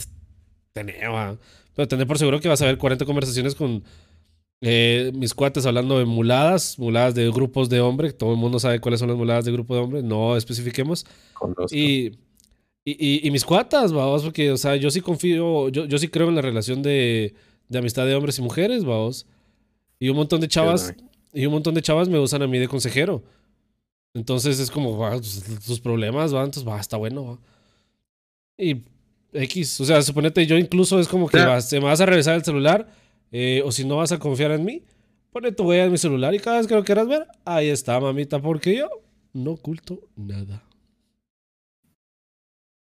tenía, pero tener por seguro que vas a ver 40 conversaciones con eh, mis cuates hablando de muladas, muladas de grupos de hombres, todo el mundo sabe cuáles son las muladas de grupo de hombres, no especifiquemos. Y, y, y, mis cuatas, vamos, porque, o sea, yo sí confío, yo, yo sí creo en la relación de de amistad de hombres y mujeres, vamos. Y un montón de chavas, y un montón de chavas me usan a mí de consejero. Entonces es como, va, tus problemas, va, entonces va, está bueno, va. Y X, o sea, suponete, yo incluso es como que vas, me vas a revisar el celular, eh, o si no vas a confiar en mí, pone tu huella en mi celular y cada vez que lo quieras ver, ahí está, mamita, porque yo no oculto nada.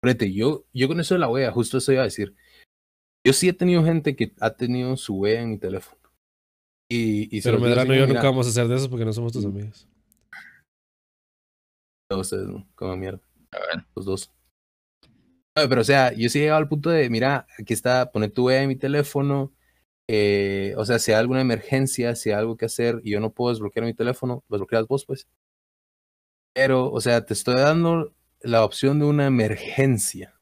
Ponete, yo, yo con eso de la huella, justo eso iba a decir. Yo sí he tenido gente que ha tenido su huella en mi teléfono. Y, y Pero Medrano y yo nunca vamos a hacer de eso porque no somos tus amigos. No, ustedes no, como mierda. Los dos. pero o sea, yo sí he llegado al punto de, mira, aquí está, poner tu huella en mi teléfono. Eh, o sea, si hay alguna emergencia, si hay algo que hacer y yo no puedo desbloquear mi teléfono, lo desbloqueas vos, pues. Pero, o sea, te estoy dando la opción de una emergencia.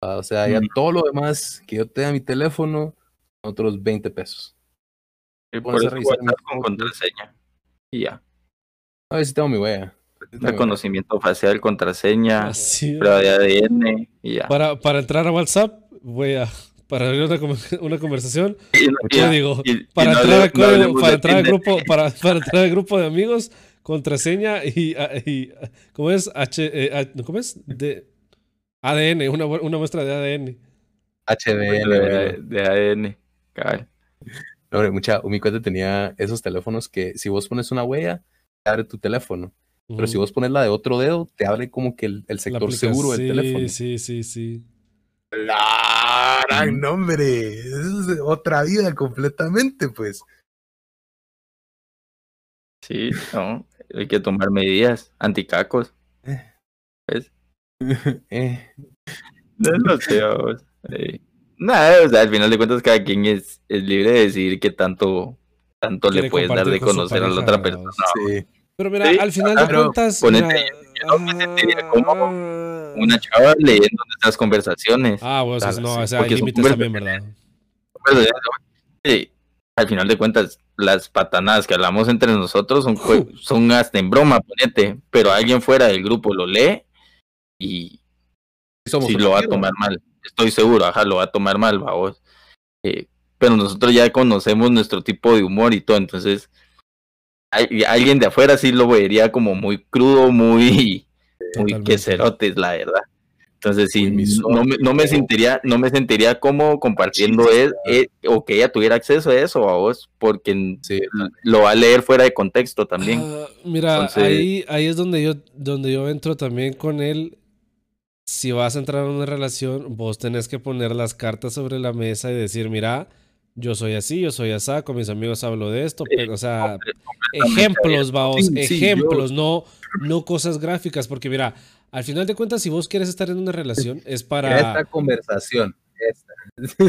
O sea, ya todo lo demás que yo tenga mi teléfono, otros 20 pesos. Y por eso con contraseña. Y ya. A ver si tengo mi wea. Reconocimiento facial, contraseña, prueba de ADN y ya. Para, para entrar a WhatsApp, voy a. Para abrir una, una conversación, y, digo, para, entrar para, entrar al grupo, para, para entrar al grupo de amigos, contraseña y, y ¿cómo es? H, eh, ¿Cómo es? De, ADN, una, una muestra de ADN. HDN. De, ADN, cabal. No, mucha, mi cuenta tenía esos teléfonos que si vos pones una huella, te abre tu teléfono. Pero si vos pones la de otro dedo, te abre como que el, sector seguro del teléfono. Sí, sí, sí. La gran nombre. Es otra vida completamente, pues. Sí, no. Hay que tomar medidas anticacos. Eh. No lo sé, eh, Nada, o sea, al final de cuentas cada quien es, es libre de decidir qué tanto, tanto le puedes dar de conocer a la otra persona. Sí. Pero mira, al final de cuentas... Mira, yo me sentiría como ah. una chava leyendo estas conversaciones. Ah, bueno, o sea, no, o sea, hay límites también, ¿verdad? Sí, al final de cuentas, las patanadas que hablamos entre nosotros son, son hasta en broma, ponete, pero alguien fuera del grupo lo lee y si lo va a tomar mal. Estoy seguro, ajá, lo va a tomar mal, vamos. Eh, pero nosotros ya conocemos nuestro tipo de humor y todo, entonces alguien de afuera sí lo vería como muy crudo, muy, muy queserotes, la verdad. Entonces, sí, no, me, no me sentiría, no me sentiría como compartiendo él, e, o que ella tuviera acceso a eso a vos, porque lo va a leer fuera de contexto también. Ah, mira, ahí, ahí es donde yo, donde yo entro también con él. Si vas a entrar en una relación, vos tenés que poner las cartas sobre la mesa y decir, mira, yo soy así, yo soy así, con mis amigos hablo de esto, pero, o sea, ejemplos, vamos, ejemplos, no, no cosas gráficas, porque mira, al final de cuentas, si vos quieres estar en una relación, es para... Esta conversación,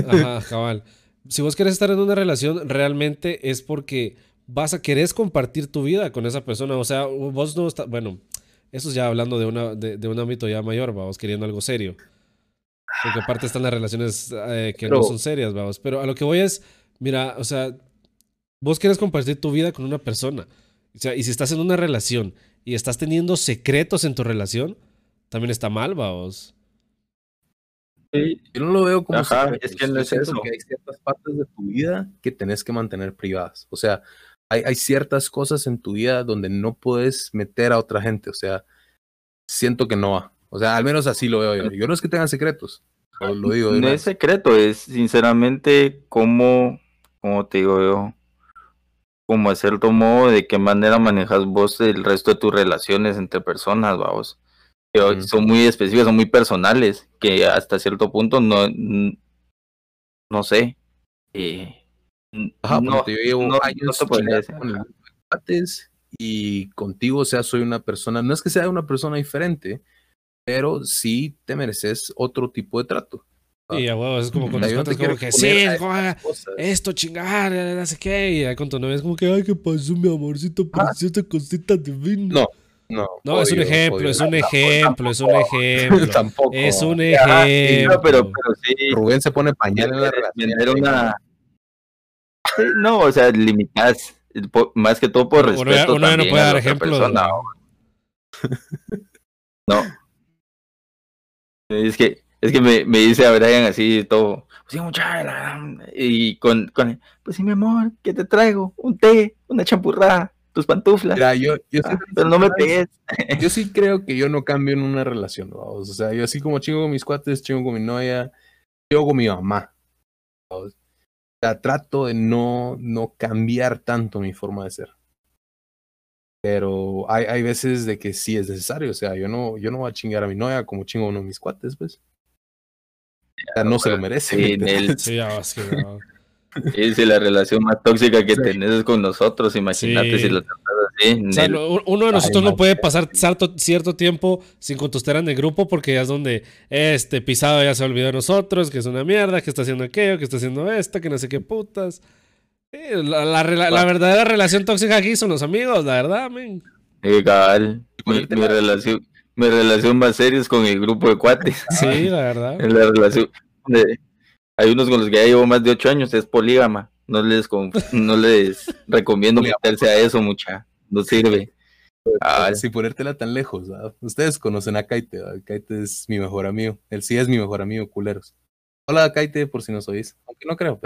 Ajá, cabal. Si vos quieres estar en una relación, realmente es porque vas a querer compartir tu vida con esa persona, o sea, vos no estás, bueno, eso es ya hablando de, una, de, un ámbito ya mayor, vamos, queriendo algo serio. Porque aparte están las relaciones eh, que no son serias, vamos. Pero a lo que voy es, mira, o sea, vos quieres compartir tu vida con una persona. O sea, y si estás en una relación y estás teniendo secretos en tu relación, también está mal, vamos. Yo no lo veo como es que no es eso. Que hay ciertas partes de tu vida que tenés que mantener privadas. O sea, hay, hay, ciertas cosas en tu vida donde no puedes meter a otra gente. O sea, siento que no va. O sea, al menos así lo veo yo. Yo no es que tengan secretos. Lo digo no es secreto, es sinceramente cómo, como te digo yo, como hacer cierto modo de qué manera manejas vos el resto de tus relaciones entre personas, vamos. Son muy específicas, son muy personales, que hasta cierto punto no, no sé. Eh, Ajá, no, yo llevo años con y contigo, o sea, soy una persona, no es que sea una persona diferente, pero sí te mereces otro tipo de trato. Y a huevos, es como con los no como que sí, esto chingar, no sé qué. Y con tu novia es como que, ay, ¿qué pasó, mi amorcito ah. preciosa, cosita divina? No, no. No, es un ejemplo, es un ejemplo, es un ejemplo. Tampoco. Es un ejemplo. pero, pero sí. Rubén se pone pañal en la relación. Una... No, o sea, limitadas. Más que todo por respeto. Uno ya, no puede dar ejemplo. No. Es que, es que me, me dice a Brian así todo, sí, muchacha, y con, con, pues sí, mi amor, ¿qué te traigo? Un té, una champurrada, tus pantuflas. yo, yo ah, pero no me pegues. Yo sí creo que yo no cambio en una relación, o sea, yo así como chingo con mis cuates, chingo con mi novia, chingo con mi mamá. O sea, trato de no, no cambiar tanto mi forma de ser pero hay, hay veces de que sí es necesario, o sea, yo no, yo no voy a chingar a mi novia como chingo uno de mis cuates, pues. O sea, no se lo merece. Sí, sí, si la relación más tóxica que tenés es con nosotros, imagínate si lo O sea, uno de nosotros no puede pasar cierto, tiempo sin contestar en el grupo porque ya es donde este pisado ya se olvidó de nosotros, que es una mierda, que está haciendo aquello, que está haciendo esto, que no sé qué putas la, la, verdadera relación tóxica aquí son los amigos, la verdad, men. Legal. Mi, relación, mi relación más seria es con el grupo de cuates. Sí, la verdad. la relación hay unos con los que ya llevo más de ocho años, es polígama. No les, no les recomiendo meterse a eso, mucha. No sirve. Ah, sin ponértela tan lejos, ustedes conocen a Kaite, Kaite es mi mejor amigo, él sí es mi mejor amigo, culeros. Hola Kaite, por si nos oís, aunque no creo.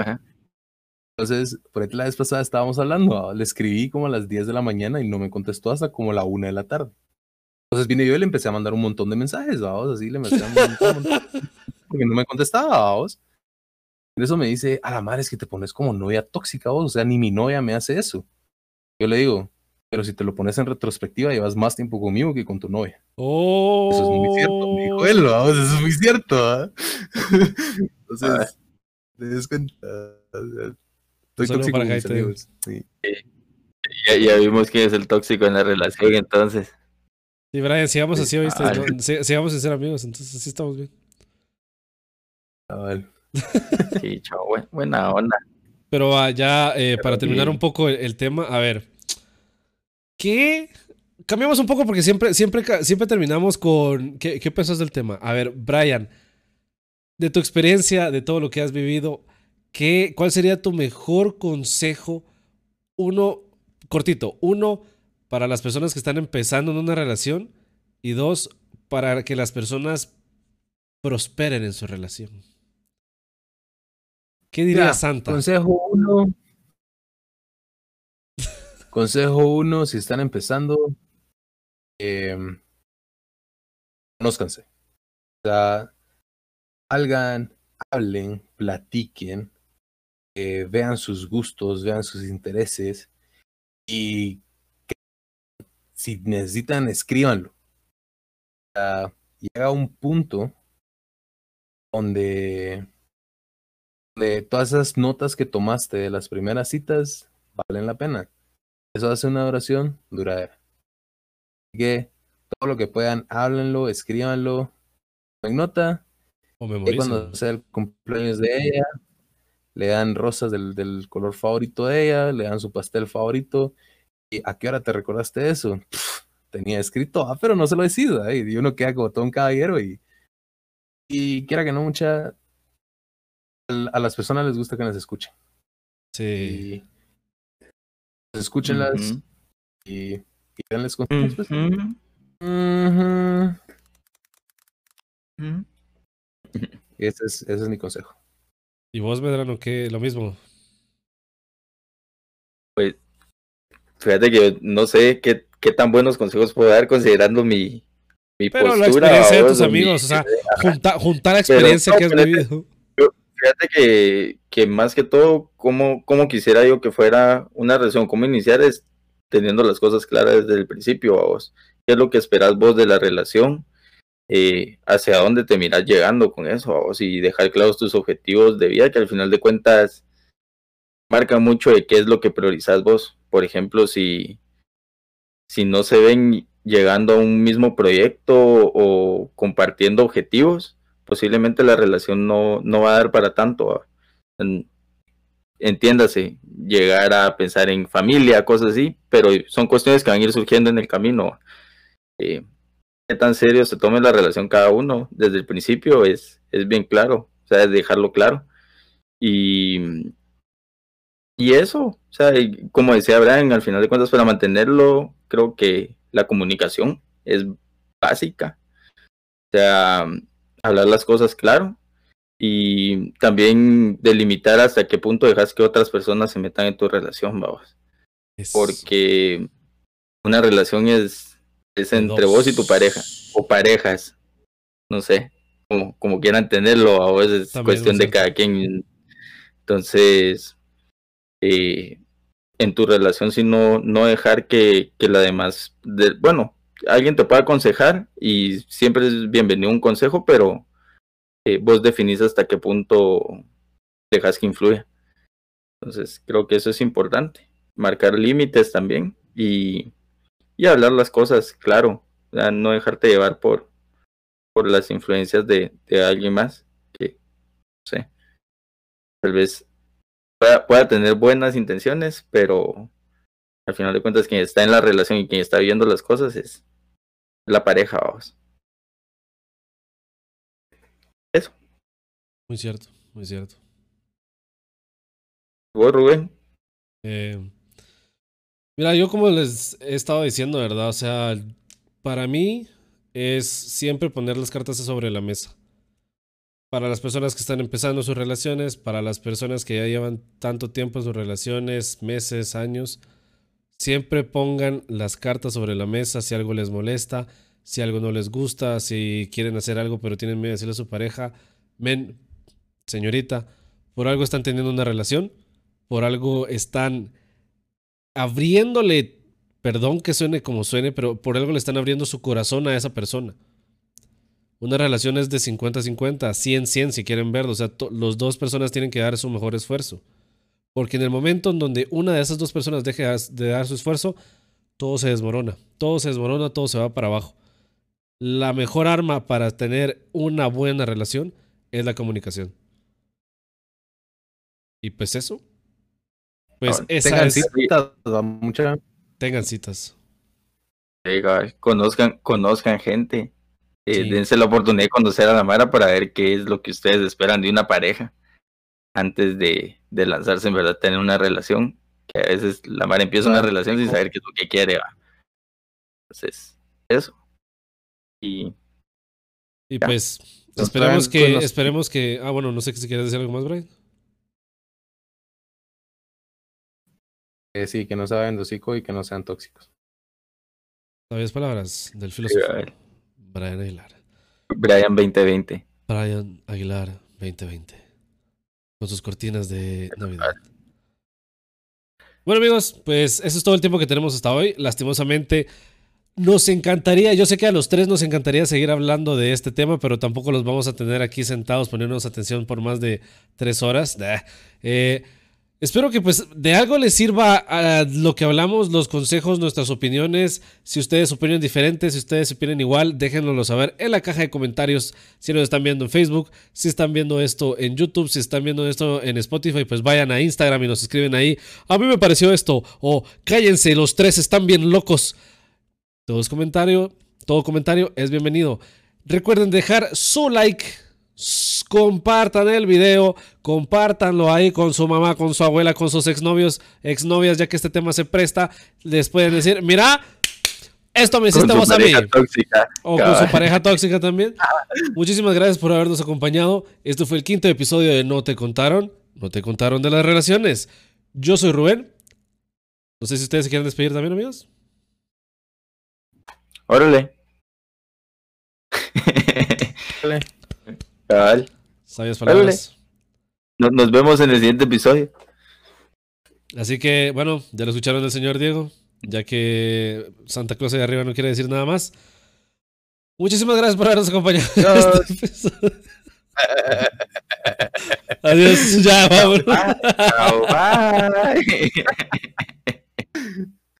Entonces, por ahí la vez pasada estábamos hablando, le escribí como a las 10 de la mañana y no me contestó hasta como la 1 de la tarde. Entonces vine yo y le empecé a mandar un montón de mensajes, vamos, así le empecé a mandar un montón, porque no me contestaba, vamos. Y eso me dice, a la madre es que te pones como novia tóxica vos, o sea, ni mi novia me hace eso. Yo le digo, pero si te lo pones en retrospectiva, llevas más tiempo conmigo que con tu novia. Oh. Eso es muy cierto, me dijo él, vamos, eso es muy cierto. Entonces, te das cuenta. Estoy tóxico para Ya, vimos quién es el tóxico en la relación, entonces. Y Brian, sigamos así, ¿oíste? sigamos sin ser amigos, entonces así estamos bien. Sí, chao, buena onda. Pero ah, ya, eh, para terminar un poco el, tema, a ver. ¿Qué? Cambiamos un poco porque siempre, siempre, siempre terminamos con. ¿Qué, qué pensás del tema? A ver, Brian, de tu experiencia, de todo lo que has vivido, ¿qué, ¿cuál sería tu mejor consejo? Uno, cortito, uno para las personas que están empezando en una relación y dos, para que las personas prosperen en su relación. ¿Qué diría Santa? Consejo uno. Consejo uno, si están empezando, eh, conózcanse. O sea, salgan, hablen, platiquen, eh, vean sus gustos, vean sus intereses y si necesitan, escríbanlo. llega un punto donde, todas esas notas que tomaste de las primeras citas valen la pena. Eso hace una oración duradera. Así que todo lo que puedan, háblenlo, escríbanlo, en nota. O y cuando sea el cumpleaños de ella, le dan rosas del, del color favorito de ella, le dan su pastel favorito ¿a qué hora te recordaste eso? tenía escrito, ah, pero no se lo decido. ¿eh? Y uno queda como todo un caballero y, y quiera que no, mucha. A las personas les gusta que las escuchen. Sí. Escúchenlas y, y denles consejos. ese, es, ese es mi consejo. ¿Y vos, Medrano, qué? Lo mismo. Pues Fíjate que no sé qué, qué tan buenos consejos puedo dar considerando mi, mi Pero la experiencia de tus amigos, o sea, juntar la experiencia que has vivido. Fíjate que, que, más que todo, como, como quisiera yo que fuera una relación, cómo iniciar es teniendo las cosas claras desde el principio, a vos. ¿Qué es lo que esperas vos de la relación? Eh, hacia dónde te miras llegando con eso, a vos, y dejar claros tus objetivos de vida, que al final de cuentas marca mucho de qué es lo que priorizas vos. Por ejemplo, si, si no se ven llegando a un mismo proyecto o compartiendo objetivos, posiblemente la relación no, no va a dar para tanto. entiéndase, llegar a pensar en familia, cosas así, pero son cuestiones que van a ir surgiendo en el camino. Eh, qué tan serio se tome la relación cada uno desde el principio es, es bien claro, o sea, es dejarlo claro. Y y eso, o sea, como decía Brian, al final de cuentas, para mantenerlo, creo que la comunicación es básica. O sea, hablar las cosas claro y también delimitar hasta qué punto dejas que otras personas se metan en tu relación, vamos. Porque una relación es, es entre vos y tu pareja, o parejas, no sé, como, como quieran tenerlo, a veces es cuestión de cada quien. Entonces, eh, en tu relación, sino no dejar que, que la demás, de, bueno, alguien te pueda aconsejar y siempre es bienvenido un consejo, pero eh, vos definís hasta qué punto dejas que influya. Entonces, creo que eso es importante. Marcar límites también y, y hablar las cosas, claro. no dejarte llevar por, por las influencias de, de alguien más que, no sé, tal vez pueda, tener buenas intenciones, pero al final de cuentas quien está en la relación y quien está viendo las cosas es la pareja, vamos. Eso. Muy cierto, muy cierto. ¿Vos, Rubén? Eh, mira, yo como les he estado diciendo, ¿verdad? O sea, para mí es siempre poner las cartas sobre la mesa para las personas que están empezando sus relaciones, para las personas que ya llevan tanto tiempo en sus relaciones, meses, años, siempre pongan las cartas sobre la mesa si algo les molesta, si algo no les gusta, si quieren hacer algo pero tienen miedo de decirle a su pareja, men, señorita, por algo están teniendo una relación, por algo están abriéndole, perdón que suene como suene, pero por algo le están abriendo su corazón a esa persona. Una relación es de 50-50, 100-100 si quieren verlo. O sea, los dos personas tienen que dar su mejor esfuerzo. Porque en el momento en donde una de esas dos personas deje de dar su esfuerzo, todo se desmorona. Todo se desmorona, todo se va para abajo. la mejor arma para tener una buena relación es la comunicación. Y pues eso. Pues esa tengan es. citas, mucha. Tengan citas. Oiga, conozcan, conozcan gente. Eh, Sí. Dense la oportunidad de conocer a la Mara para ver qué es lo que ustedes esperan de una pareja antes de, de lanzarse en verdad tener una relación. Que a veces la Mara empieza una relación sin saber qué es lo que quiere. ¿va? Entonces, eso. Y Y Ya. pues Nos esperemos que, los- esperemos que. Ah, bueno, no sé si quieres decir algo más, Brian. Eh, sí, que no saben de hocico y que no sean tóxicos. Sabias palabras del filósofo. Brian Aguilar. Brian 2020. Brian Aguilar 2020. Con sus cortinas de Navidad. Bueno amigos, pues eso es todo el tiempo que tenemos hasta hoy. Lastimosamente, nos encantaría, yo sé que a los tres nos encantaría seguir hablando de este tema, pero tampoco los vamos a tener aquí sentados poniéndonos atención por más de tres horas. Eh, espero que pues de algo les sirva a lo que hablamos, los consejos, nuestras opiniones. Si ustedes opinan diferente, si ustedes opinan igual, déjenoslo saber en la caja de comentarios. Si nos están viendo en Facebook, si están viendo esto en YouTube, si están viendo esto en Spotify, pues vayan a Instagram y nos escriben ahí. A mí me pareció esto. O cállense, los tres están bien locos. Todo es comentario, todo comentario es bienvenido. Recuerden dejar su like. Compartan el video, compártanlo ahí con su mamá, con su abuela, con sus exnovios, exnovias, ya que este tema se presta. Les pueden decir, mira, esto me hiciste vos a mí. pareja tóxica. O con su pareja tóxica también. Muchísimas gracias por habernos acompañado. Este fue el quinto episodio de No Te Contaron. No Te Contaron de las Relaciones. Yo soy Rubén. No sé si ustedes se quieren despedir también, amigos. Órale. Órale. Cabal. Sabias palabras. Nos, nos vemos en el siguiente episodio. Así que, bueno, ya lo escucharon del señor Diego. Ya que Santa Claus de arriba no quiere decir nada más. Muchísimas gracias por habernos acompañado. en Adiós. este. Adiós. Ya, vámonos. Chao, bye.